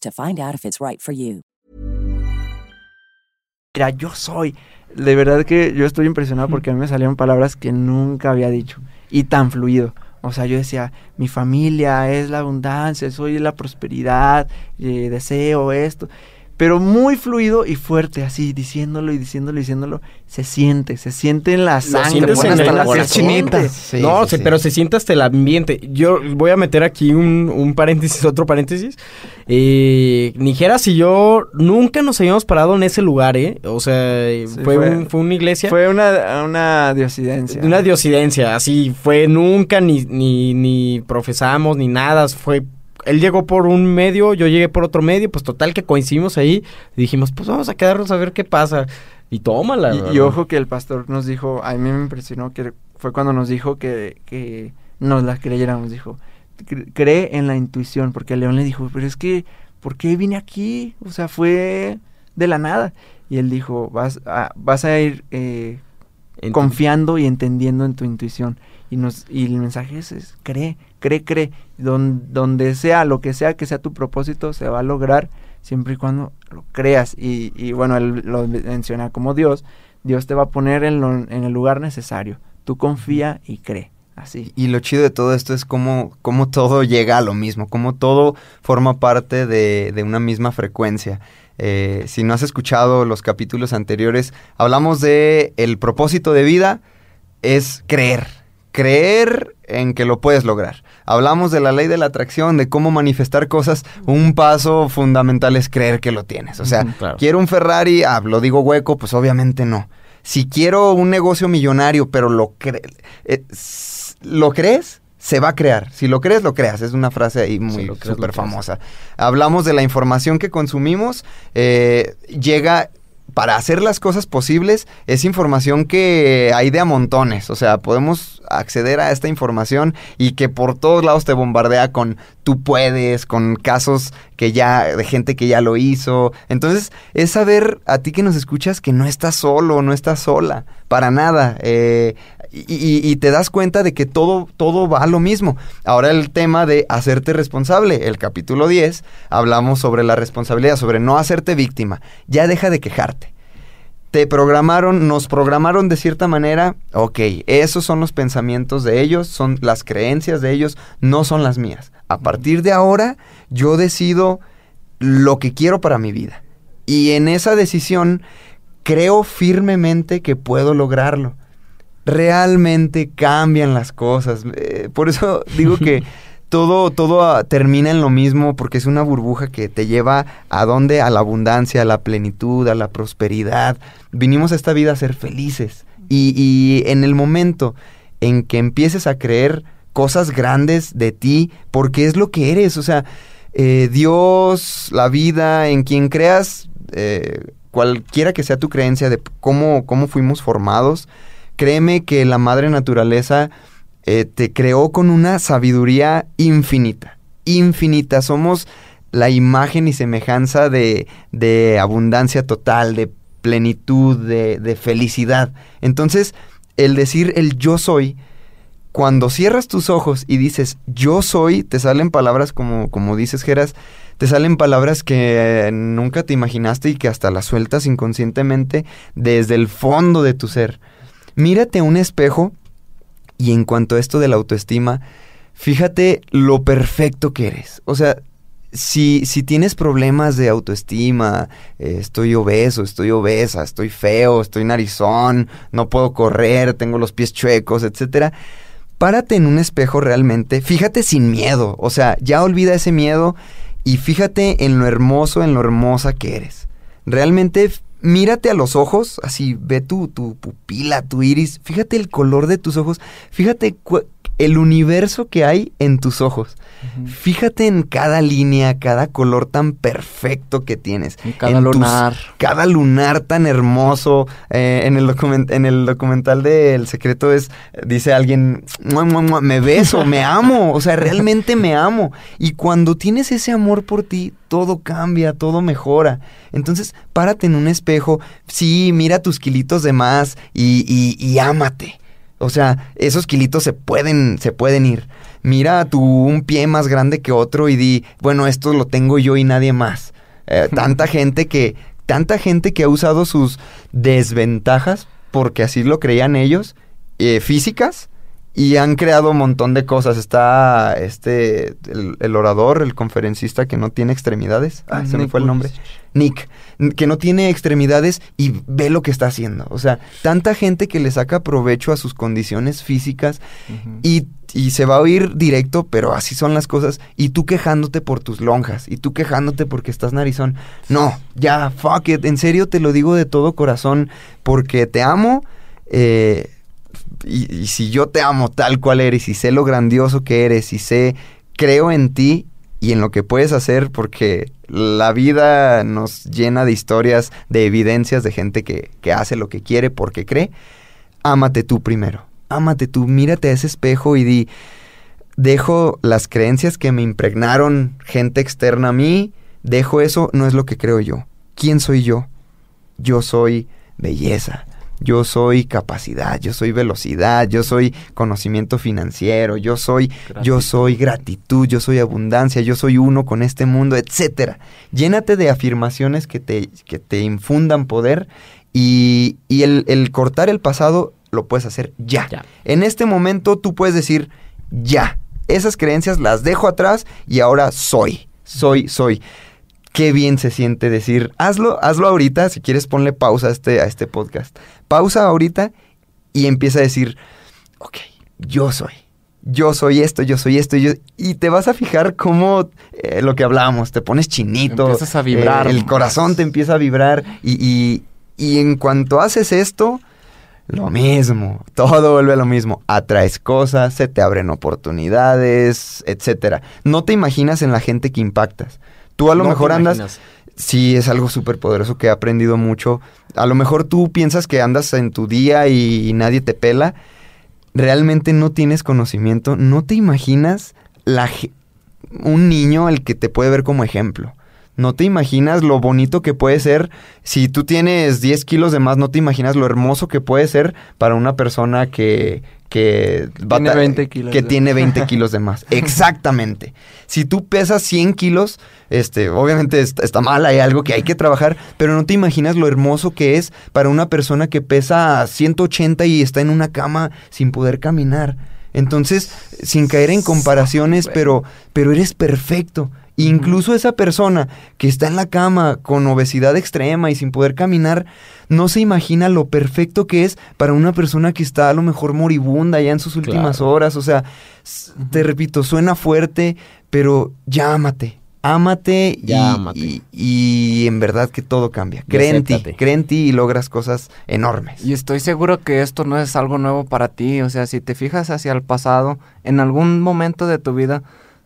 to find out if it's right for you. Mira, yo soy. De verdad que yo estoy impresionado porque a mí me salieron palabras que nunca había dicho. Y tan fluido. O sea, yo decía, mi familia es la abundancia, soy la prosperidad, eh, deseo esto pero muy fluido y fuerte, así, diciéndolo y diciéndolo y diciéndolo. Se siente, se siente en la sangre, en hasta el la corazón. Sí, no, sí, sí. pero se siente hasta el ambiente. Yo voy a meter aquí un, un paréntesis, <laughs> otro paréntesis. Eh, Nijeras y yo nunca nos habíamos parado en ese lugar, ¿eh? O sea, Sí, fue, fue- un- fue una iglesia. Fue una, una diosidencia. Una diosidencia, así fue nunca ni, ni, ni profesamos ni nada, fue él llegó por un medio, yo llegué por otro medio, pues total que coincidimos ahí, y dijimos, pues vamos a quedarnos a ver qué pasa. Y tómala. Y, ojo que el pastor nos dijo, a mí me impresionó que fue cuando nos dijo que, que nos la creyéramos, dijo, "Cre- cree en la intuición, porque león le dijo, pero es que, ¿por qué vine aquí? O sea, fue de la nada. Y él dijo, vas a, vas a ir eh, confiando y entendiendo en tu intuición. Y, nos, y el mensaje es, es, cree, cree, cree. Don- donde sea, lo que sea que sea tu propósito, se va a lograr siempre y cuando lo creas. Y, y bueno, él lo menciona como Dios. Dios te va a poner en, lo- en el lugar necesario. Tú confía y cree. Así. Y lo chido de todo esto es cómo, cómo todo llega a lo mismo, cómo todo forma parte de, de una misma frecuencia. Eh, si no has escuchado los capítulos anteriores, hablamos de el propósito de vida es creer, creer en que lo puedes lograr. Hablamos de la ley de la atracción, de cómo manifestar cosas. Un paso fundamental es creer que lo tienes. O sea, claro. quiero un Ferrari, ah, lo digo hueco, pues obviamente no. Si quiero un negocio millonario, pero lo, cre- eh, lo crees, se va a crear. Si lo crees, lo creas. Es una frase ahí muy súper famosa. Hablamos de la información que consumimos. eh, llega para hacer las cosas posibles, es información que hay de a montones. O sea, podemos acceder a esta información y que por todos lados te bombardea con tú puedes, con casos que ya, de gente que ya lo hizo. Entonces, es saber a ti que nos escuchas que no estás solo, no estás sola, para nada. Eh, y, y- y te das cuenta de que todo, todo va a lo mismo. Ahora el tema de hacerte responsable. El capítulo 10 hablamos sobre la responsabilidad, sobre no hacerte víctima. Ya deja de quejarte. Te programaron, nos programaron de cierta manera. Ok, esos son los pensamientos de ellos, son las creencias de ellos, no son las mías. A partir de ahora, yo decido lo que quiero para mi vida. Y en esa decisión, creo firmemente que puedo lograrlo realmente cambian las cosas. Eh, por eso <laughs> digo que todo, todo ah, termina en lo mismo porque es una burbuja que te lleva a dónde? A la abundancia, a la plenitud, a la prosperidad. Vinimos a esta vida a ser felices. Y, y en el momento en que empieces a creer cosas grandes de ti, porque es lo que eres, o sea, eh, Dios, la vida, en quien creas, eh, cualquiera que sea tu creencia de cómo, cómo fuimos formados, créeme que la madre naturaleza eh, te creó con una sabiduría infinita, infinita. Somos la imagen y semejanza de, de abundancia total, de plenitud, de, de felicidad. Entonces, el decir el yo soy, cuando cierras tus ojos y dices yo soy, te salen palabras como, como dices, Geras, te salen palabras que eh, nunca te imaginaste y que hasta las sueltas inconscientemente desde el fondo de tu ser. Mírate un espejo y en cuanto a esto de la autoestima, fíjate lo perfecto que eres. O sea, si, si tienes problemas de autoestima, eh, estoy obeso, estoy obesa, estoy feo, estoy narizón, no puedo correr, tengo los pies chuecos, etcétera, párate en un espejo realmente, fíjate sin miedo, o sea, ya olvida ese miedo y fíjate en lo hermoso, en lo hermosa que eres. Realmente mírate a los ojos, así ve tu, tu pupila, tu iris, fíjate el color de tus ojos, fíjate el universo que hay en tus ojos. Fíjate en cada línea, cada color tan perfecto que tienes. En cada lunar. cada lunar tan hermoso. Eh, en, el en el documental de El Secreto es, dice alguien, me beso, me <laughs> amo. O sea, realmente me amo. Y cuando tienes ese amor por ti, todo cambia, todo mejora. Entonces, párate en un espejo, sí, mira tus kilitos de más y, y, y ámate. O sea, esos kilitos se pueden, se pueden ir mira tu un pie más grande que otro y di, bueno, esto lo tengo yo y nadie más. Eh, <laughs> tanta gente que, tanta gente que ha usado sus desventajas, porque así lo creían ellos, eh, físicas, y han creado un montón de cosas. Está este, el, orador, el conferencista que no tiene extremidades. Ah, se me fue el nombre. Nick, que no tiene extremidades y ve lo que está haciendo. O sea, tanta gente que le saca provecho a sus condiciones físicas y, y, se va a oír directo, pero así son las cosas. Y tú quejándote por tus lonjas y tú quejándote porque estás narizón. No, ya, fuck it. En serio te lo digo de todo corazón porque te amo. Eh, y, si yo te amo tal cual eres y sé lo grandioso que eres y sé, creo en ti y en lo que puedes hacer porque la vida nos llena de historias, de evidencias de gente que, que hace lo que quiere porque cree, ámate tú primero, ámate tú, mírate a ese espejo y di, dejo las creencias que me impregnaron gente externa a mí, dejo eso, no es lo que creo yo. ¿Quién soy yo? Yo soy belleza, yo soy capacidad, yo soy velocidad, yo soy conocimiento financiero, yo soy, yo soy gratitud, yo soy abundancia, yo soy uno con este mundo, etcétera. Llénate de afirmaciones que te, que te infundan poder y, el, cortar el pasado lo puedes hacer ya. ya. En este momento tú puedes decir ya. Esas creencias las dejo atrás y ahora soy, soy, soy qué bien se siente decir, hazlo, hazlo ahorita, si quieres ponle pausa a este, a este podcast. Pausa ahorita y empieza a decir, ok, yo soy, yo soy esto, yo soy esto, yo... y te vas a fijar cómo eh, lo que hablábamos, te pones chinito. Empiezas a vibrar. Eh, el corazón te empieza a vibrar y, y en cuanto haces esto, lo mismo, todo vuelve a lo mismo. Atraes cosas, se te abren oportunidades, etcétera. No te imaginas en la gente que impactas. Tú a lo mejor andas... Sí, es algo súper poderoso que he aprendido mucho. A lo mejor tú piensas que andas en tu día y, nadie te pela. Realmente no tienes conocimiento. No te imaginas la, un niño el que te puede ver como ejemplo. No te imaginas lo bonito que puede ser. Si tú tienes 10 kilos de más, no te imaginas lo hermoso que puede ser para una persona que, que, tiene 20 kilos que tiene 20 kilos de más. <laughs> Exactamente. Si tú pesas 100 kilos, este, obviamente está, mal, hay algo que hay que trabajar, pero no te imaginas lo hermoso que es para una persona que pesa 180 y está en una cama sin poder caminar. Entonces, sin caer en comparaciones, pero, pero eres perfecto. Incluso esa persona que está en la cama con obesidad extrema y sin poder caminar, no se imagina lo perfecto que es para una persona que está a lo mejor moribunda ya en sus últimas horas. O sea, te repito, suena fuerte, pero llámate. Ámate, y, Y, en verdad que todo cambia. Cree en ti, cree en ti y logras cosas enormes. Y estoy seguro que esto no es algo nuevo para ti. O sea, si te fijas hacia el pasado, en algún momento de tu vida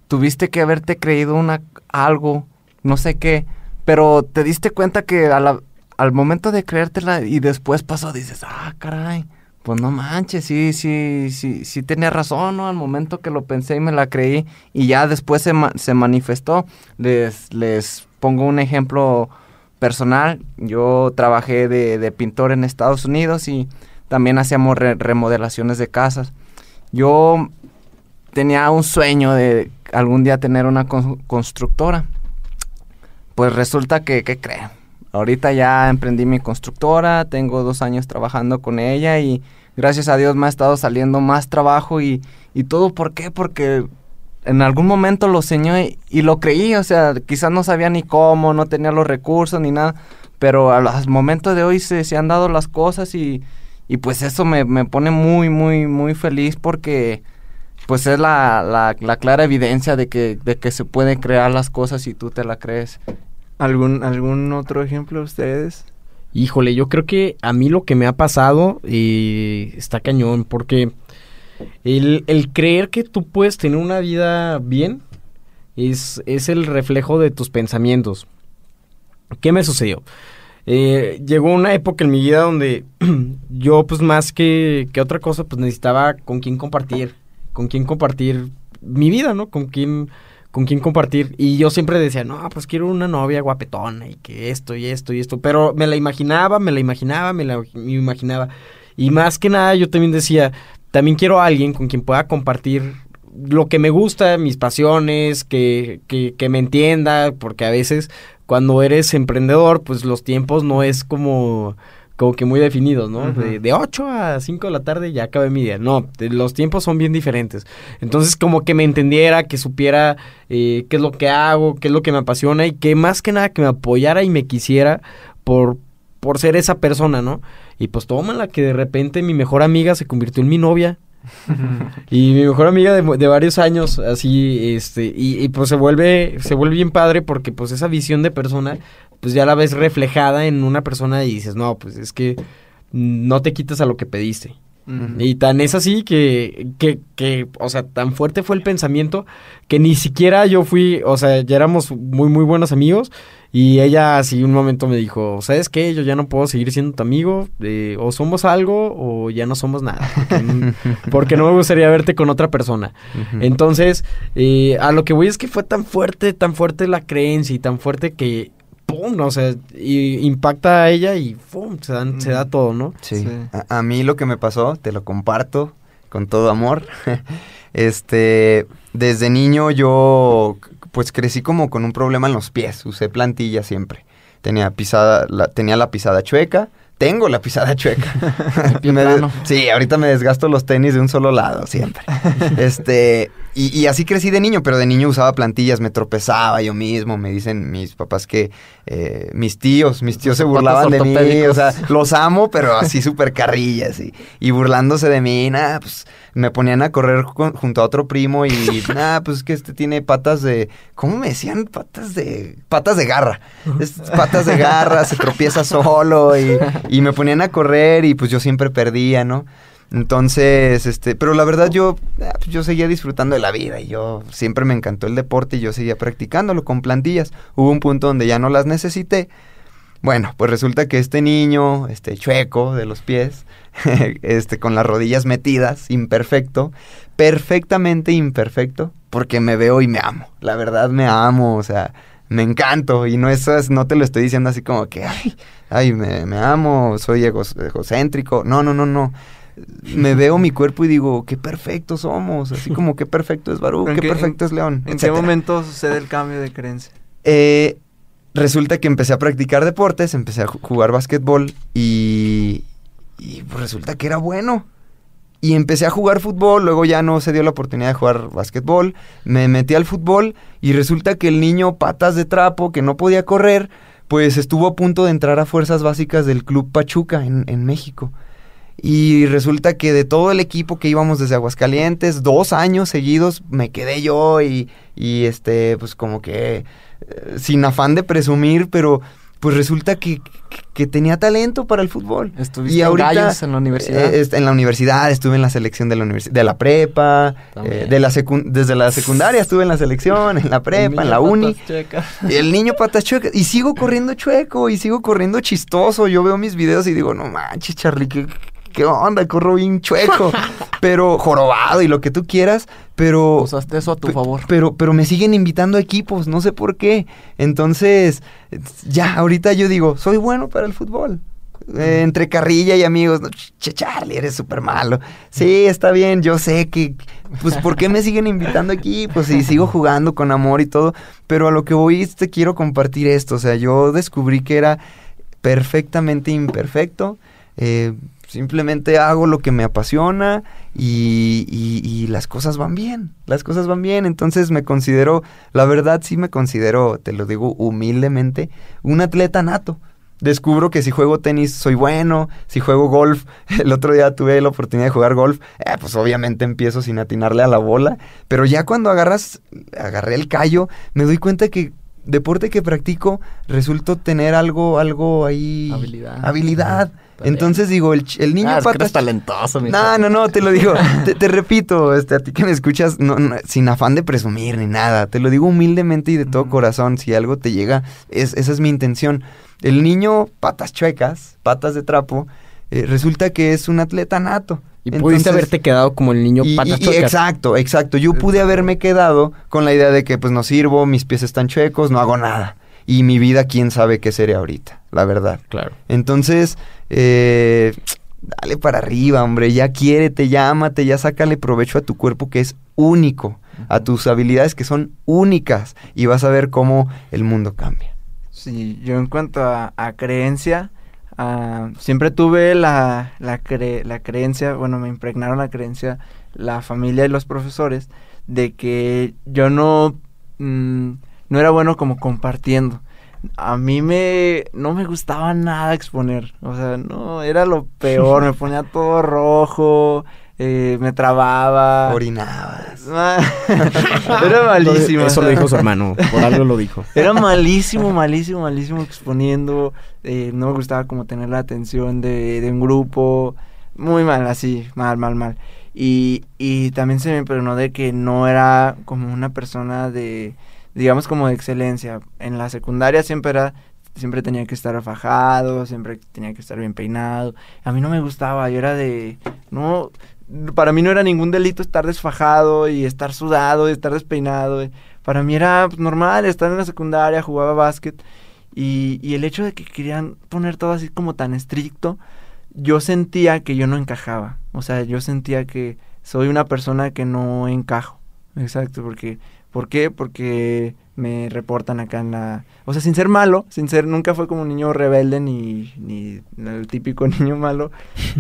tuviste que haberte creído una algo, no sé qué, pero te diste cuenta que al momento de creértela y después pasó, dices, ah, caray, pues no manches, sí, sí, sí, sí tenía razón, ¿no? Al momento que lo pensé y me la creí y ya después se, se manifestó. Les, les pongo un ejemplo personal. Yo trabajé de, de pintor en Estados Unidos y también hacíamos remodelaciones de casas. Yo tenía un sueño de algún día tener una constructora. Pues resulta que, ¿qué creen? Ahorita ya emprendí mi constructora, tengo dos años trabajando con ella y gracias a Dios me ha estado saliendo más trabajo y, y todo, ¿por qué? Porque en algún momento lo soñó y, lo creí, o sea, quizás no sabía ni cómo, no tenía los recursos ni nada, pero al, al momento de hoy se, se han dado las cosas y, y pues eso me, me pone muy, muy, muy feliz porque pues es la, la, la clara evidencia de que, de que se pueden crear las cosas si tú te la crees. ¿Algún, ¿Algún otro ejemplo de ustedes? Híjole, yo creo que a mí lo que me ha pasado eh, está cañón, porque el, el creer que tú puedes tener una vida bien es, es el reflejo de tus pensamientos. ¿Qué me sucedió? Eh, llegó una época en mi vida donde <clears throat> yo, pues más que, que otra cosa, pues necesitaba con quién compartir, con quién compartir mi vida, ¿no? Con quién, con quién compartir. Y yo siempre decía, no, pues quiero una novia guapetona y que esto y esto y esto. Pero me la imaginaba, me la imaginaba, me la imaginaba. Y más que nada yo también decía, también quiero a alguien con quien pueda compartir lo que me gusta, mis pasiones, que, que, que me entienda, porque a veces cuando eres emprendedor, pues los tiempos no es como como que muy definidos, ¿no? De, de 8 a 5 de la tarde ya acabé mi día. No, de- los tiempos son bien diferentes. Entonces, como que me entendiera, que supiera eh, qué es lo que hago, qué es lo que me apasiona y que más que nada que me apoyara y me quisiera por, por ser esa persona, ¿no? Y pues tómala que de repente mi mejor amiga se convirtió en mi novia. <laughs> Y mi mejor amiga de, de varios años, así, este, y, y, pues se vuelve, se vuelve bien padre porque pues esa visión de persona, pues ya la ves reflejada en una persona y dices, no, pues es que no te quitas a lo que pediste. Y tan es así que, que, que, o sea, tan fuerte fue el pensamiento que ni siquiera yo fui, o sea, ya éramos muy, muy buenos amigos. Y ella así un momento me dijo, ¿sabes qué? Yo ya no puedo seguir siendo tu amigo. eh, o somos algo o ya no somos nada. Porque, <laughs> no me gustaría verte con otra persona. Entonces, eh, a lo que voy es que fue tan fuerte, tan fuerte la creencia y tan fuerte que, ¡pum! O sea, y impacta a ella y ¡pum! Se, dan- se da todo, ¿no? Sí. Sí. A, a mí lo que me pasó, te lo comparto con todo amor. <laughs> este, desde niño yo pues crecí como con un problema en los pies, usé plantilla siempre. Tenía pisada, la, tenía la pisada chueca, tengo la pisada chueca. <laughs> Me- sí, ahorita me desgasto los tenis de un solo lado siempre. <laughs> este, y, y así crecí de niño, pero de niño usaba plantillas, me tropezaba yo mismo, me dicen mis papás que eh, mis tíos, mis tíos se burlaban de mí, o sea, los amo, pero así <laughs> súper carrillas y, y burlándose de mí, nada, pues me ponían a correr con- junto a otro primo y <laughs> nada, pues que este tiene patas de, ¿cómo me decían? Patas de, patas de garra, Es patas de garra, se tropieza solo y, y me ponían a correr y pues yo siempre perdía, ¿no? Entonces, este, pero la verdad yo, ah, pues, yo seguía disfrutando de la vida y yo siempre me encantó el deporte y yo seguía practicándolo con plantillas. Hubo un punto donde ya no las necesité. Bueno, pues resulta que este niño, este chueco de los pies, <laughs> este con las rodillas metidas, imperfecto, perfectamente imperfecto, porque me veo y me amo. La verdad me amo, o sea, me encanto y no eso es, no te lo estoy diciendo así como que, ay, ay, me, me amo, soy egocéntrico. No, no, no, no. Me veo mi cuerpo y digo, qué perfectos somos, así como qué perfecto es Barú, <laughs> ¿En qué qué- perfecto es León. ¿En qué momento sucede el cambio de creencia? Eh, resulta que empecé a practicar deportes, empecé a ju- jugar básquetbol y, y pues resulta que era bueno. Y empecé a jugar fútbol, luego ya no se dio la oportunidad de jugar básquetbol, me metí al fútbol y resulta que el niño patas de trapo que no podía correr, pues estuvo a punto de entrar a fuerzas básicas del Club Pachuca en, en México. Y resulta que de todo el equipo que íbamos desde Aguascalientes, dos años seguidos, me quedé yo y, y este, pues como que sin afán de presumir, pero pues resulta que, que- tenía talento para el fútbol. ¿Estuviste en Gallos en la universidad? eh, en la universidad, estuve en la selección de la universidad, de la prepa, eh, de la desde la secundaria estuve en la selección, en la prepa, en la uni. Y el niño patas chuecas. Y sigo corriendo chueco y sigo corriendo chistoso. Yo veo mis videos y digo, no manches, Charlie, ¿qué, qué onda? Corro bien chueco. <laughs> pero jorobado y lo que tú quieras. Pero. Usaste eso a tu favor. Pero, pero me siguen invitando a equipos, no sé por qué. Entonces, ya, ahorita yo digo, soy bueno para el fútbol. Eh, entre carrilla y amigos, no, che, Charlie, eres súper malo. Sí, está bien, yo sé que, pues, ¿por qué me siguen invitando aquí? Pues, y sigo jugando con amor y todo, pero a lo que voy es te quiero compartir esto, o sea, yo descubrí que era perfectamente imperfecto, eh, simplemente hago lo que me apasiona y, y- las cosas van bien, las cosas van bien, entonces me considero, la verdad sí me considero, te lo digo humildemente, un atleta nato. Descubro que si juego tenis soy bueno, si juego golf, <laughs> el otro día tuve la oportunidad de jugar golf, eh, pues obviamente empiezo sin atinarle a la bola, pero ya cuando agarras, agarré el callo, me doy cuenta que deporte que practico resultó tener algo, algo ahí... Habilidad. Habilidad. Entonces digo, el, el niño Ah, es que patas eres talentoso, mi no, no, no, te lo digo, <laughs> te, te repito, este, a ti que me escuchas, no, no, sin afán de presumir ni nada, te lo digo humildemente y de todo corazón, si algo te llega, es, esa es mi intención. El niño, patas chuecas, patas de trapo, eh, resulta que es un atleta nato. Y pudiste Entonces- haberte quedado como el niño y- patas exacto, exacto. Yo pude haberme quedado con la idea de que pues no sirvo, mis pies están chuecos, no hago nada. Y mi vida, quién sabe qué sería ahorita, la verdad. Claro. Entonces, eh, dale para arriba, hombre, ya quiérete, ya ámate, ya sácale provecho a tu cuerpo que es único, a tus habilidades que son únicas y vas a ver cómo el mundo cambia. Sí, yo en cuanto a, a creencia, ah, siempre tuve la, la, cre- la creencia, bueno, me impregnaron la creencia la familia y los profesores de que yo no, mm, no era bueno como compartiendo. A mí me, no me gustaba nada exponer, o sea, no, era lo peor, me <laughs> ponía todo rojo, eh, me trababa. Orinabas. <laughs> era malísimo. Eso lo dijo su hermano, por algo lo dijo. Era malísimo, malísimo, malísimo exponiendo. eh, no me gustaba como tener la atención de, de un grupo. Muy mal, así, mal, mal, mal. Y, y también se me impregnó de que no era como una persona de, digamos, como de excelencia. En la secundaria siempre era, siempre tenía que estar fajado, siempre tenía que estar bien peinado. A mí no me gustaba, yo era de, no, para mí no era ningún delito estar desfajado y estar sudado y estar despeinado. eh. Para mí era pues, normal estar en la secundaria, jugaba básquet. Y, y el hecho de que querían poner todo así como tan estricto, yo sentía que yo no encajaba. O sea, yo sentía que soy una persona que no encajo. Exacto, porque ¿por qué? Porque me reportan acá en la, o sea, sin ser malo, sin ser nunca fue como un niño rebelde ni ni el típico <laughs> niño malo,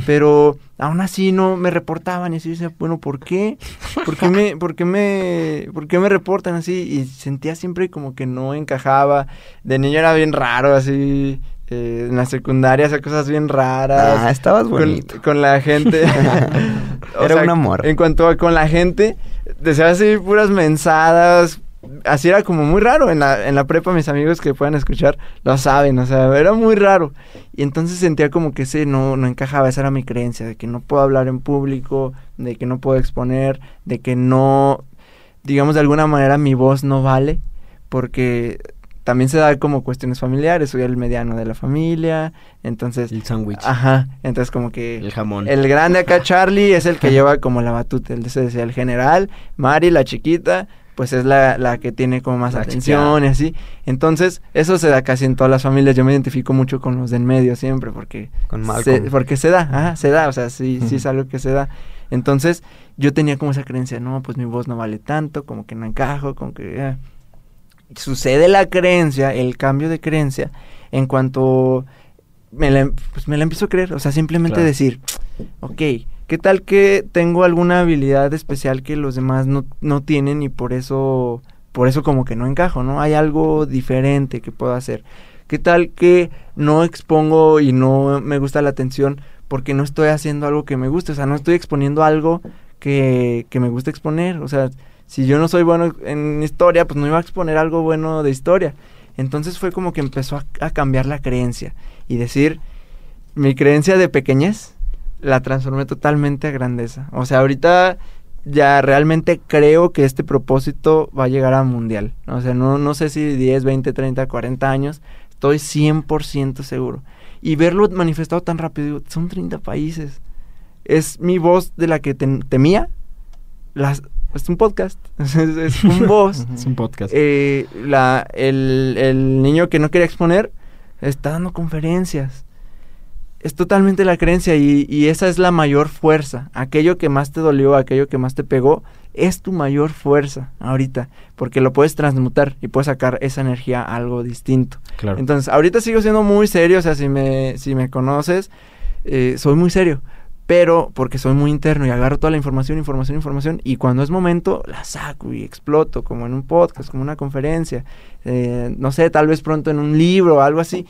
pero aún así no me reportaban y así decía, bueno, ¿por qué? ¿Por qué me por qué me por qué me reportan así? Y sentía siempre como que no encajaba. De niño era bien raro así eh, en la secundaria hacía cosas bien raras. Ah, estabas bonito. Con, la gente. <laughs> Era sea, un amor. En cuanto a con la gente, decía así puras mensadas. Así era como muy raro. En la, en la prepa, mis amigos que puedan escuchar lo saben. O sea, era muy raro. Y entonces sentía como que ese no, no encajaba. Esa era mi creencia, de que no puedo hablar en público, de que no puedo exponer, de que no, digamos de alguna manera mi voz no vale. Porque también se da como cuestiones familiares. Soy el mediano de la familia. Entonces, El sándwich. ajá. Entonces como que... El jamón. El grande acá, Charlie, es el que <laughs> lleva como la batuta. Él se decía el general. Mari, la chiquita, pues es la, la que tiene como más La atención y así. Entonces, eso se da casi en todas las familias. Yo me identifico mucho con los de en medio siempre, porque, Con se, porque se da, ajá, se da, o sea, sí, sí es algo que se da. Entonces, yo tenía como esa creencia, no, pues mi voz no vale tanto, como que no encajo, como que... ah. Sucede la creencia, el cambio de creencia, en cuanto me la, pues me la empiezo a creer, o sea, simplemente Claro. decir, ok, ¿qué tal que tengo alguna habilidad especial que los demás no, no tienen y por eso, por eso como que no encajo, ¿no? Hay algo diferente que puedo hacer. ¿Qué tal que no expongo y no me gusta la atención porque no estoy haciendo algo que me guste? O sea, no estoy exponiendo algo que, que me gusta exponer. O sea, si yo no soy bueno en historia, pues no iba a exponer algo bueno de historia. Entonces fue como que empezó a, a cambiar la creencia y decir, mi creencia de pequeñez la transformé totalmente a grandeza. O sea, ahorita ya realmente creo que este propósito va a llegar a mundial. O sea, no, no sé si 10, 20, 30, 40 años, estoy 100% seguro. Y verlo manifestado tan rápido, digo, son 30 países. Es mi voz de la que tem- temía. Las, es un podcast, <laughs> es, es un <laughs> voz. Es un podcast. Eh, la, el, el niño que no quería exponer está dando conferencias. Es totalmente la creencia y, y esa es la mayor fuerza. Aquello que más te dolió, aquello que más te pegó, es tu mayor fuerza ahorita. Porque lo puedes transmutar y puedes sacar esa energía a algo distinto. claro. Entonces, ahorita sigo siendo muy serio, o sea, si me, si me conoces, eh, soy muy serio, pero porque soy muy interno y agarro toda la información, información, información, y cuando es momento la saco y exploto, como en un podcast, como una conferencia, eh, no sé, tal vez pronto en un libro o algo así,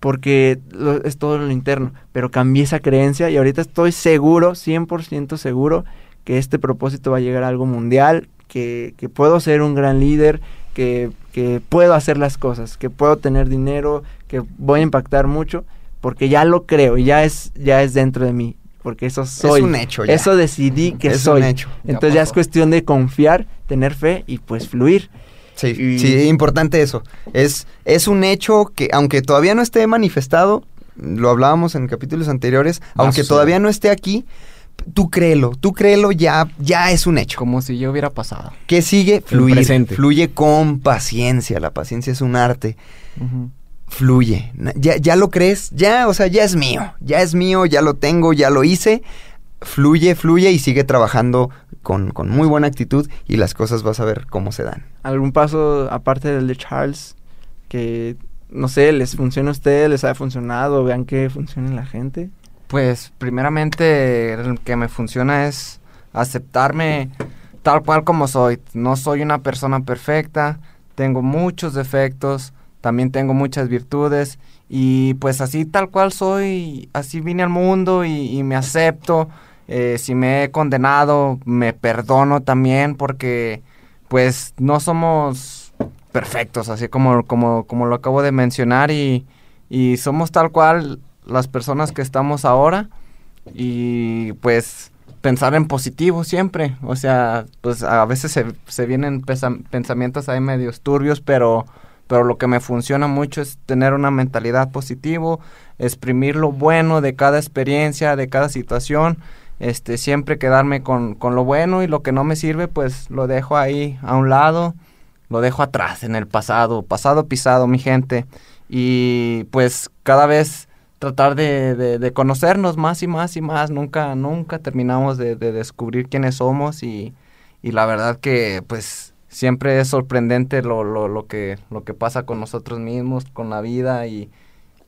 porque lo- es todo lo interno, pero cambié esa creencia y ahorita estoy seguro, 100% seguro, que este propósito va a llegar a algo mundial, que, que puedo ser un gran líder, que, que puedo hacer las cosas, que puedo tener dinero, que voy a impactar mucho, porque ya lo creo y ya es, ya es dentro de mí, porque eso soy. un hecho ya. Eso decidí que Es soy. un hecho. Entonces ya es cuestión de confiar, tener fe y pues fluir. Sí, Y- sí, importante eso. Es, es un hecho que, aunque todavía no esté manifestado, lo hablábamos en capítulos anteriores, Va a aunque todavía no esté aquí, tú créelo, tú créelo, ya, ya es un hecho. Como si ya hubiera pasado. ¿Qué sigue? Fluir. Fluye con paciencia. La paciencia es un arte. Fluye. Ya, ya lo crees, ya, o sea, ya es mío. Ya es mío, ya lo tengo, ya lo hice. Fluye, fluye y sigue trabajando con, con muy buena actitud y las cosas vas a ver cómo se dan. ¿Algún paso aparte del de Charles que, no sé, les funciona a ustedes, les ha funcionado, vean que funciona en la gente? Pues primeramente el que me funciona es aceptarme tal cual como soy. No soy una persona perfecta, tengo muchos defectos, también tengo muchas virtudes y pues así tal cual soy, así vine al mundo y, y me acepto. Eh, si me he condenado, me perdono también porque pues no somos perfectos, así como, como, como lo acabo de mencionar y, y somos tal cual las personas que estamos ahora y pues pensar en positivo siempre, o sea, pues a veces se, se vienen pensamientos ahí medios turbios, pero, pero lo que me funciona mucho es tener una mentalidad positivo, exprimir lo bueno de cada experiencia, de cada situación, este, siempre quedarme con, con lo bueno y lo que no me sirve, pues lo dejo ahí a un lado, lo dejo atrás, en el pasado, pasado pisado, mi gente. Y pues cada vez tratar de, de- conocernos más y más y más. Nunca, nunca terminamos de, de descubrir quiénes somos y, y la verdad que pues siempre es sorprendente lo, lo, lo, que, lo que pasa con nosotros mismos, con la vida y,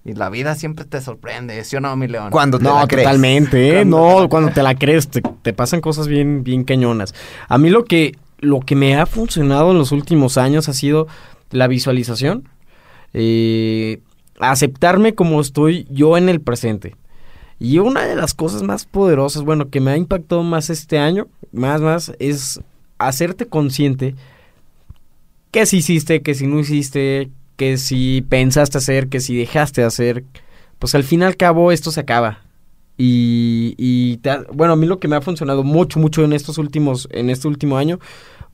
y la vida siempre te sorprende, ¿sí o no, mi león? Cuando te No, la crees. totalmente, ¿eh? No, cuando te la crees, te, te pasan cosas bien, bien cañonas. A mí lo que, lo que me ha funcionado en los últimos años ha sido la visualización. eh, aceptarme como estoy yo en el presente. Y una de las cosas más poderosas, bueno, que me ha impactado más este año, más, más, es hacerte consciente que si hiciste, que si no hiciste, que si pensaste hacer, que si dejaste de hacer, pues al fin y al cabo esto se acaba. Y, y te ha- bueno, a mí lo que me ha funcionado mucho, mucho en estos últimos, en este último año,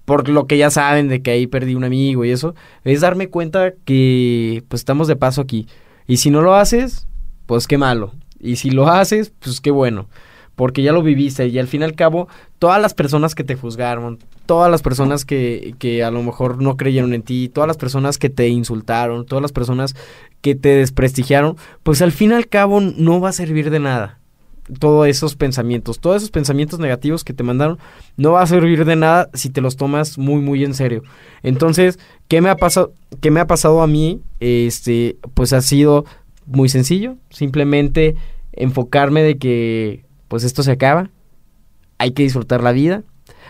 por lo que ya saben de que ahí perdí un amigo y eso, es darme cuenta que pues estamos de paso aquí. Y si no lo haces, pues qué malo. Y si lo haces, pues qué bueno. Porque ya lo viviste y al fin y al cabo, todas las personas que te juzgaron, todas las personas que, que a lo mejor no creyeron en ti, todas las personas que te insultaron, todas las personas que te desprestigiaron, pues al fin y al cabo no va a servir de nada. Todos esos pensamientos, todos esos pensamientos negativos que te mandaron, no va a servir de nada si te los tomas muy, muy en serio. Entonces, ¿qué me ha pasado, qué me ha pasado a mí? Este, pues ha sido muy sencillo, simplemente enfocarme de que pues esto se acaba, hay que disfrutar la vida,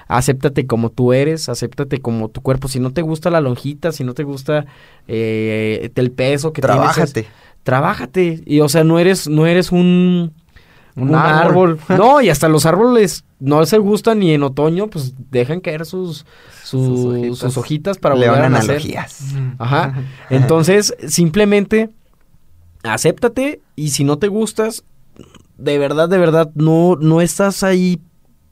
acéptate como tú eres, acéptate como tu cuerpo, si no te gusta la lonjita, si no te gusta eh, el peso que tienes, Trabájate. es- trabájate, y o sea, no eres, no eres un, Un un árbol. árbol. <laughs> no, y hasta los árboles no se gustan ni en otoño, pues dejan caer sus, sus, Sus sus hojitas. para volver a nacer. analogías. Ajá. <laughs> Entonces, simplemente acéptate y si no te gustas, de verdad, de verdad, no, no estás ahí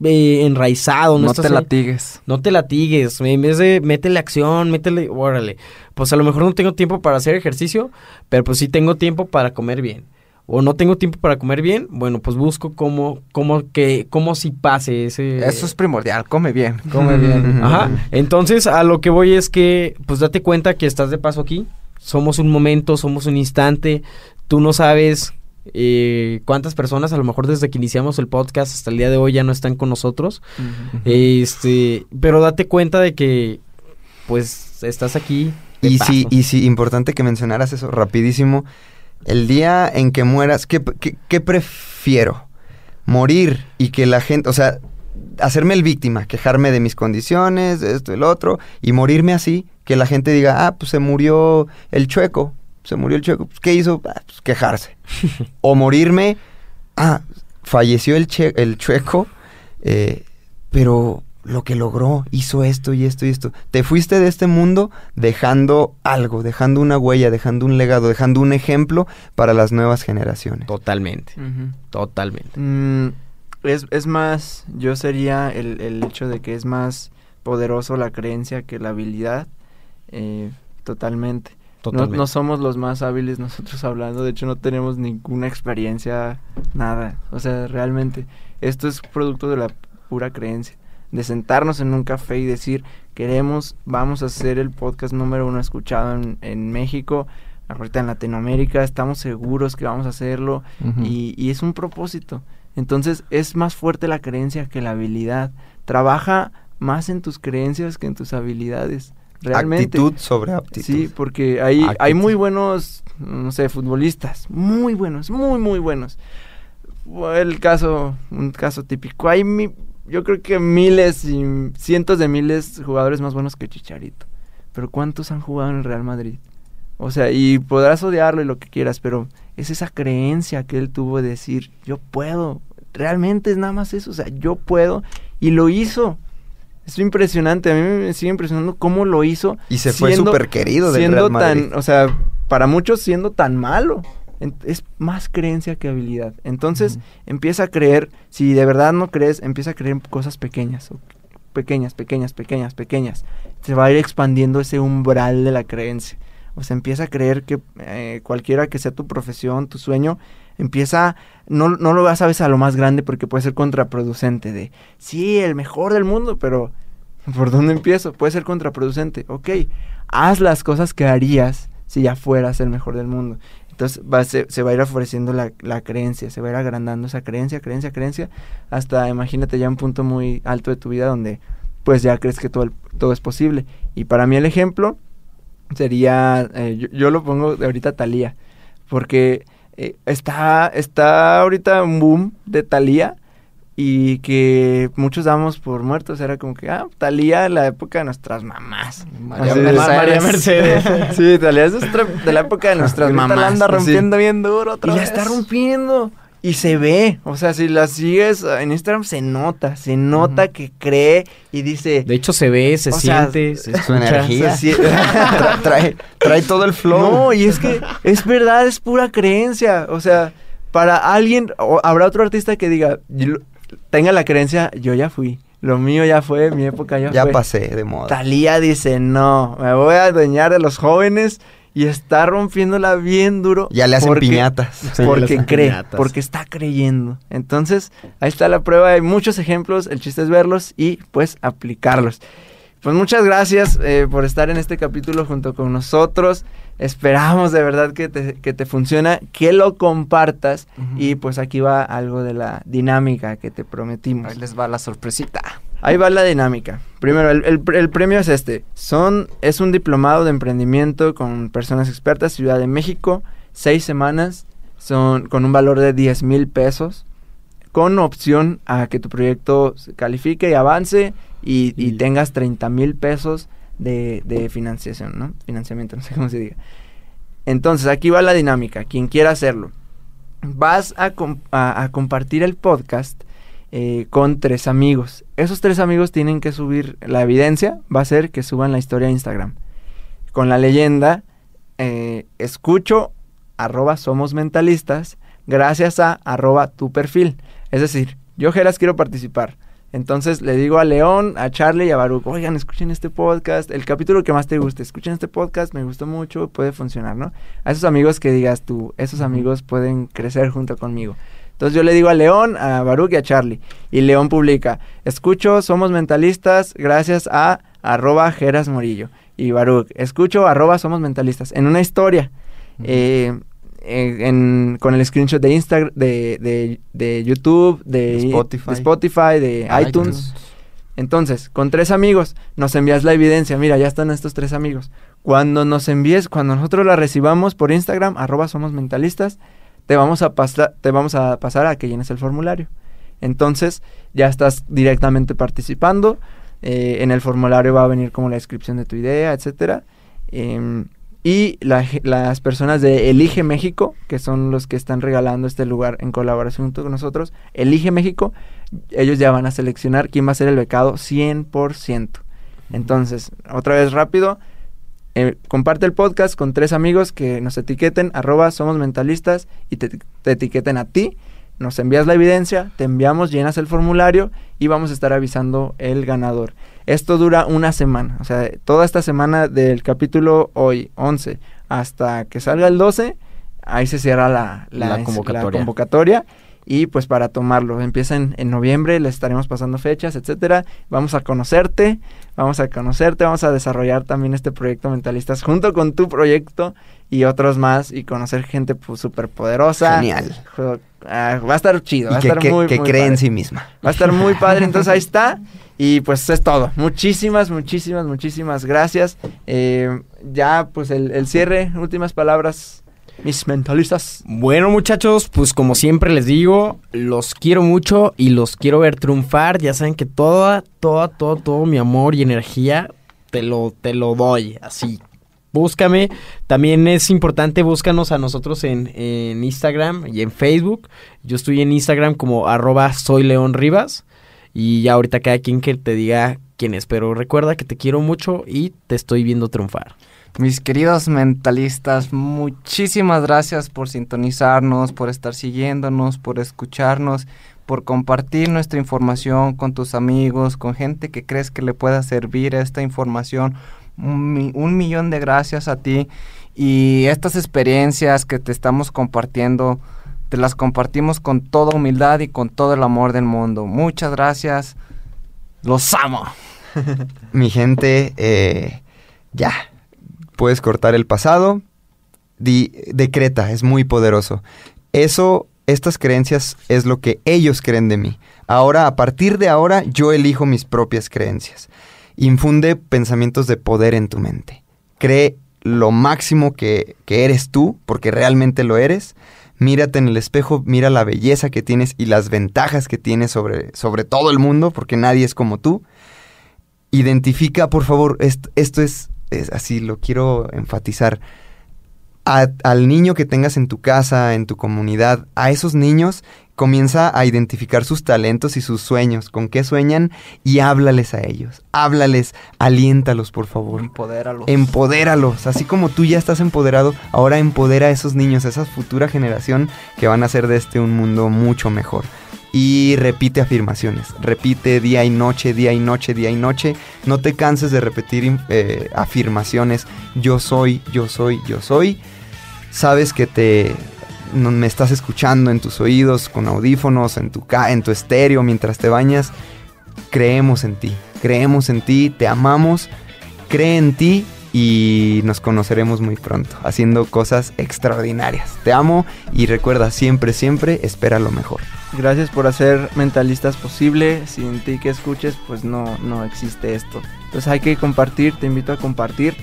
eh, enraizado, no, te ahí- latigues. no te latigues, en vez de métele acción, métele, órale. Pues a lo mejor no tengo tiempo para hacer ejercicio, pero pues sí tengo tiempo para comer bien. O no tengo tiempo para comer bien, bueno, pues busco cómo, cómo que, cómo si pase ese... Eso es primordial, come bien, <laughs> come bien. <laughs> Ajá. Entonces, a lo que voy es que, pues date cuenta que estás de paso aquí. Somos un momento, somos un instante. Tú no sabes eh, cuántas personas, a lo mejor desde que iniciamos el podcast hasta el día de hoy ya no están con nosotros. Este, pero date cuenta de que, pues, estás aquí. Y sí, y sí, importante que mencionaras eso rapidísimo. el día en que mueras, ¿qué, qué, qué prefiero? Morir y que la gente, o sea, hacerme el víctima, quejarme de mis condiciones, de esto y lo otro, y morirme así, que la gente diga, ah, pues se murió el chueco, se murió el chueco, pues, ¿qué hizo? Ah, pues quejarse. o morirme, ah, falleció el, che- el chueco, eh, pero lo que logró, hizo esto y esto y esto. Te fuiste de este mundo dejando algo, dejando una huella, dejando un legado, dejando un ejemplo para las nuevas generaciones. Totalmente, totalmente. Mm, es, es más, yo sería el, el hecho de que es más poderoso la creencia que la habilidad. eh, totalmente. No, no somos los más hábiles nosotros hablando, de hecho no tenemos ninguna experiencia, nada. O sea, realmente, esto es producto de la pura creencia. De sentarnos en un café y decir, queremos, vamos a hacer el podcast número uno escuchado en, en México, ahorita en Latinoamérica, estamos seguros que vamos a hacerlo y, y es un propósito. Entonces es más fuerte la creencia que la habilidad. Trabaja más en tus creencias que en tus habilidades. Realmente. Actitud sobre aptitud. Sí, porque hay, hay muy buenos, no sé, futbolistas, muy buenos, muy, muy buenos. El caso, un caso típico. Hay, mi- yo creo que miles y cientos de miles de jugadores más buenos que Chicharito. Pero ¿cuántos han jugado en el Real Madrid? O sea, y podrás odiarlo y lo que quieras, pero es esa creencia que él tuvo de decir, yo puedo. Realmente es nada más eso, o sea, yo puedo. Y lo hizo. Es impresionante, a mí me sigue impresionando cómo lo hizo. Y se fue súper querido del siendo Real Madrid. tan, o sea, para muchos siendo tan malo. Es más creencia que habilidad. Entonces, empieza a creer, si de verdad no crees, empieza a creer en cosas pequeñas. Pequeñas, pequeñas, pequeñas, pequeñas. Se va a ir expandiendo ese umbral de la creencia. O sea, empieza a creer que eh, cualquiera que sea tu profesión, tu sueño, empieza, no, no lo vas a veces a lo más grande porque puede ser contraproducente de, sí, el mejor del mundo, pero ¿por dónde empiezo? Puede ser contraproducente. Ok, haz las cosas que harías si ya fueras el mejor del mundo. Entonces va, se, va a ir ofreciendo la, la creencia, se va a ir agrandando esa creencia, creencia, creencia, hasta imagínate ya un punto muy alto de tu vida donde pues ya crees que todo, el- todo es posible. Y para mí el ejemplo sería, eh, yo, yo lo pongo de ahorita Talía, porque eh, está, está ahorita un boom de Talía y que muchos damos por muertos, era como que, ah, Talía la época de nuestras mamás. María Así Mercedes. María Mercedes. sí, Talía es de la época de <laughs> nuestras mamás. la anda rompiendo bien duro otra Y la vez. está rompiendo. Y se ve. O sea, si la sigues eh, en Instagram, se nota. Se nota que cree y dice. De hecho, se ve, se O sea, siente, <laughs> se Su energía. se <laughs> Tra- trae, trae todo el flow. No, y es que es verdad, es pura creencia. O sea, para alguien, o habrá otro artista que diga, yo- tenga la creencia, yo ya fui. Lo mío ya fue, mi época ya, ya fue. pasé de moda. Talía dice, no, me voy a adueñar de los jóvenes y está rompiéndola bien duro. Ya le hacen porque- piñatas. Sí, porque cree, piñatas. porque está creyendo. Entonces, ahí está la prueba, hay muchos ejemplos, el chiste es verlos y pues aplicarlos. Pues muchas gracias eh, por estar en este capítulo junto con nosotros. Esperamos de verdad que te, que te funciona, que lo compartas y pues aquí va algo de la dinámica que te prometimos. Ahí les va la sorpresita. Ahí va la dinámica. Primero, el, el- el premio es este. Son, es un diplomado de emprendimiento con personas expertas, Ciudad de México, seis semanas, son con un valor de 10 mil pesos, con opción a que tu proyecto se califique y avance y, tengas 30 mil pesos de, de financiación, ¿no? Financiamiento, no sé cómo se diga. Entonces, aquí va la dinámica. Quien quiera hacerlo, vas a, com- a- a compartir el podcast eh, con tres amigos. Esos tres amigos tienen que subir, la evidencia va a ser que suban la historia a Instagram. Con la leyenda, eh, escucho, arroba somos mentalistas, gracias a arroba tu perfil. Es decir, yo Geras quiero participar. Entonces le digo a León, a Charlie y a Baruch, oigan, escuchen este podcast, el capítulo que más te guste, escuchen este podcast, me gustó mucho, puede funcionar, ¿no? A esos amigos que digas tú, esos amigos pueden crecer junto conmigo. Entonces yo le digo a León, a Baruch y a Charlie. Y León publica, escucho, somos mentalistas, gracias a arroba Geras Morillo. Y Baruch, escucho, arroba somos mentalistas. En una historia, eh, eh, en- con el screenshot de Instagram, de, de, de YouTube, de, Spotify. de, Spotify, de iTunes. Entonces, con tres amigos, nos envías la evidencia. Mira, ya están estos tres amigos. Cuando nos envíes, cuando nosotros la recibamos por Instagram, arroba somos mentalistas, te vamos a, pasar, te vamos a pasar a que llenes el formulario. Entonces ya estás directamente participando. eh, en el formulario va a venir como la descripción de tu idea, etcétera. Em, y la las personas de Elige México, que son los que están regalando este lugar en colaboración junto con nosotros, Elige México, ellos ya van a seleccionar quién va a ser el becado 100%. Entonces, otra vez rápido, eh, comparte el podcast con tres amigos que nos etiqueten, arroba somos mentalistas y te, te etiqueten a ti. Nos envías la evidencia, te enviamos, llenas el formulario y vamos a estar avisando el ganador. Esto dura una semana, o sea, toda esta semana del capítulo hoy, 11, hasta que salga el 12, ahí se cierra la, La convocatoria. Y pues para tomarlo, empieza en, en noviembre, les estaremos pasando fechas, etcétera. Vamos a conocerte, vamos a conocerte, vamos a desarrollar también este proyecto Mentalistas junto con tu proyecto y otros más y conocer gente pues, súper poderosa. Genial. Ah, va a estar chido, va a estar que- muy, que muy cree en padre. sí misma. Va a estar muy padre, <laughs> entonces ahí está. Y pues es todo. Muchísimas, muchísimas, muchísimas gracias. Eh, ya pues el, el cierre, últimas palabras, mis mentalistas. Bueno, muchachos, pues como siempre les digo, los quiero mucho y los quiero ver triunfar. Ya saben que toda, toda, todo, todo mi amor y energía te lo, te lo doy. Así. Búscame. También es importante, búscanos a nosotros en, en Instagram y en Facebook. Yo estoy en Instagram como arroba soy León Rivas. Y ya ahorita cada quien que te diga quién es. Pero recuerda que te quiero mucho y te estoy viendo triunfar. Mis queridos mentalistas, muchísimas gracias por sintonizarnos, por estar siguiéndonos, por escucharnos, por compartir nuestra información con tus amigos, con gente que crees que le pueda servir esta información. Un, mi- un millón de gracias a ti y estas experiencias que te estamos compartiendo, te las compartimos con toda humildad y con todo el amor del mundo. Muchas gracias. Los amo. <laughs> Mi gente, eh, ya. Puedes cortar el pasado. Di- decreta, es muy poderoso. Eso, estas creencias es lo que ellos creen de mí. Ahora, a partir de ahora, yo elijo mis propias creencias. Infunde pensamientos de poder en tu mente. Cree lo máximo que, que eres tú, porque realmente lo eres. Mírate en el espejo, mira la belleza que tienes y las ventajas que tienes sobre, sobre todo el mundo, porque nadie es como tú identifica, por favor, esto, esto es, es así, lo quiero enfatizar. A- al niño que tengas en tu casa, en tu comunidad, a esos niños comienza a identificar sus talentos y sus sueños, con qué sueñan y háblales a ellos. Háblales, aliéntalos, por favor. Empodéralos. Empodéralos, así como tú ya estás empoderado, ahora empodera a esos niños, a esa futura generación que van a hacer de este un mundo mucho mejor. Y repite afirmaciones, repite día y noche, día y noche, día y noche. No te canses de repetir eh, afirmaciones, yo soy, yo soy, yo soy. Sabes que te me estás escuchando en tus oídos, con audífonos, en tu, en tu estéreo, mientras te bañas. Creemos en ti, creemos en ti, te amamos, cree en ti y nos conoceremos muy pronto, haciendo cosas extraordinarias. Te amo y recuerda siempre, siempre, espera lo mejor. Gracias por hacer mentalistas posible. Sin ti que escuches, pues no, no existe esto. Entonces hay que compartir, te invito a compartir.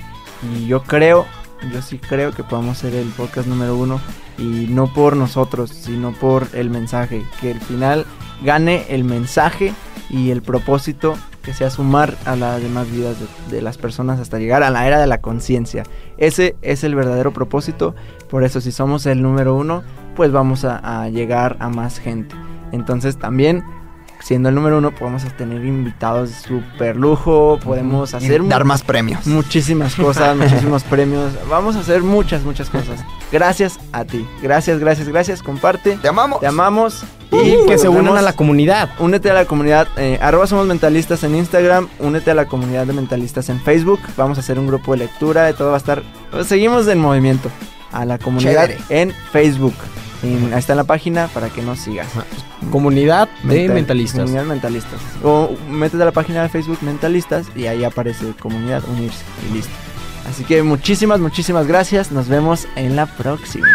Y yo creo, yo sí creo que podemos ser el podcast número uno. Y no por nosotros, sino por el mensaje. Que al final gane el mensaje y el propósito que sea sumar a las demás vidas de, las personas hasta llegar a la era de la conciencia. Ese es el verdadero propósito. Por eso si somos el número uno, pues vamos a llegar a más gente. Entonces también, siendo el número uno, podemos tener invitados de super lujo, podemos hacer dar más premios. muchísimas cosas, <laughs> muchísimos premios. Vamos a hacer muchas, muchas cosas. Gracias a ti. Gracias, gracias, gracias. Comparte. Te amamos. Te amamos. Y que se unan a la comunidad. Únete a la comunidad, eh, arroba somos mentalistas en Instagram, únete a la comunidad de mentalistas en Facebook, vamos a hacer un grupo de lectura, de todo va a estar, pues, seguimos en movimiento, a la comunidad Chévere. en Facebook, En- ahí está en la página para que nos sigas. Comunidad de Mental- mentalistas. Comunidad mentalistas. O métete a la página de Facebook mentalistas y ahí aparece comunidad unirse y listo. Así que muchísimas, muchísimas gracias, nos vemos en la próxima.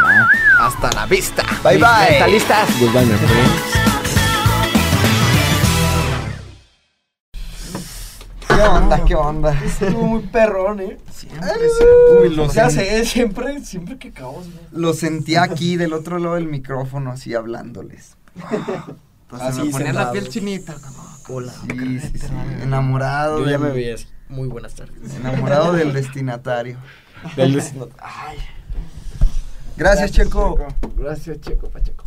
Hasta la vista. Bye bye. Mentalistas. Goodbye, ¿Qué onda? ¿Qué onda? Estuvo muy perrón, ¿eh? Siempre, Uy, lo, Ya sé, siempre, siempre que caos, güey. lo sentí aquí del otro lado del micrófono, así hablándoles. Así, me ponía la piel chinita. Hola. Sí, sí, sí. Enamorado. Yo ya me veía así. Muy buenas tardes. Enamorado del <laughs> destinatario. Del destino- Gracias, Checo. Gracias, Checo Pacheco.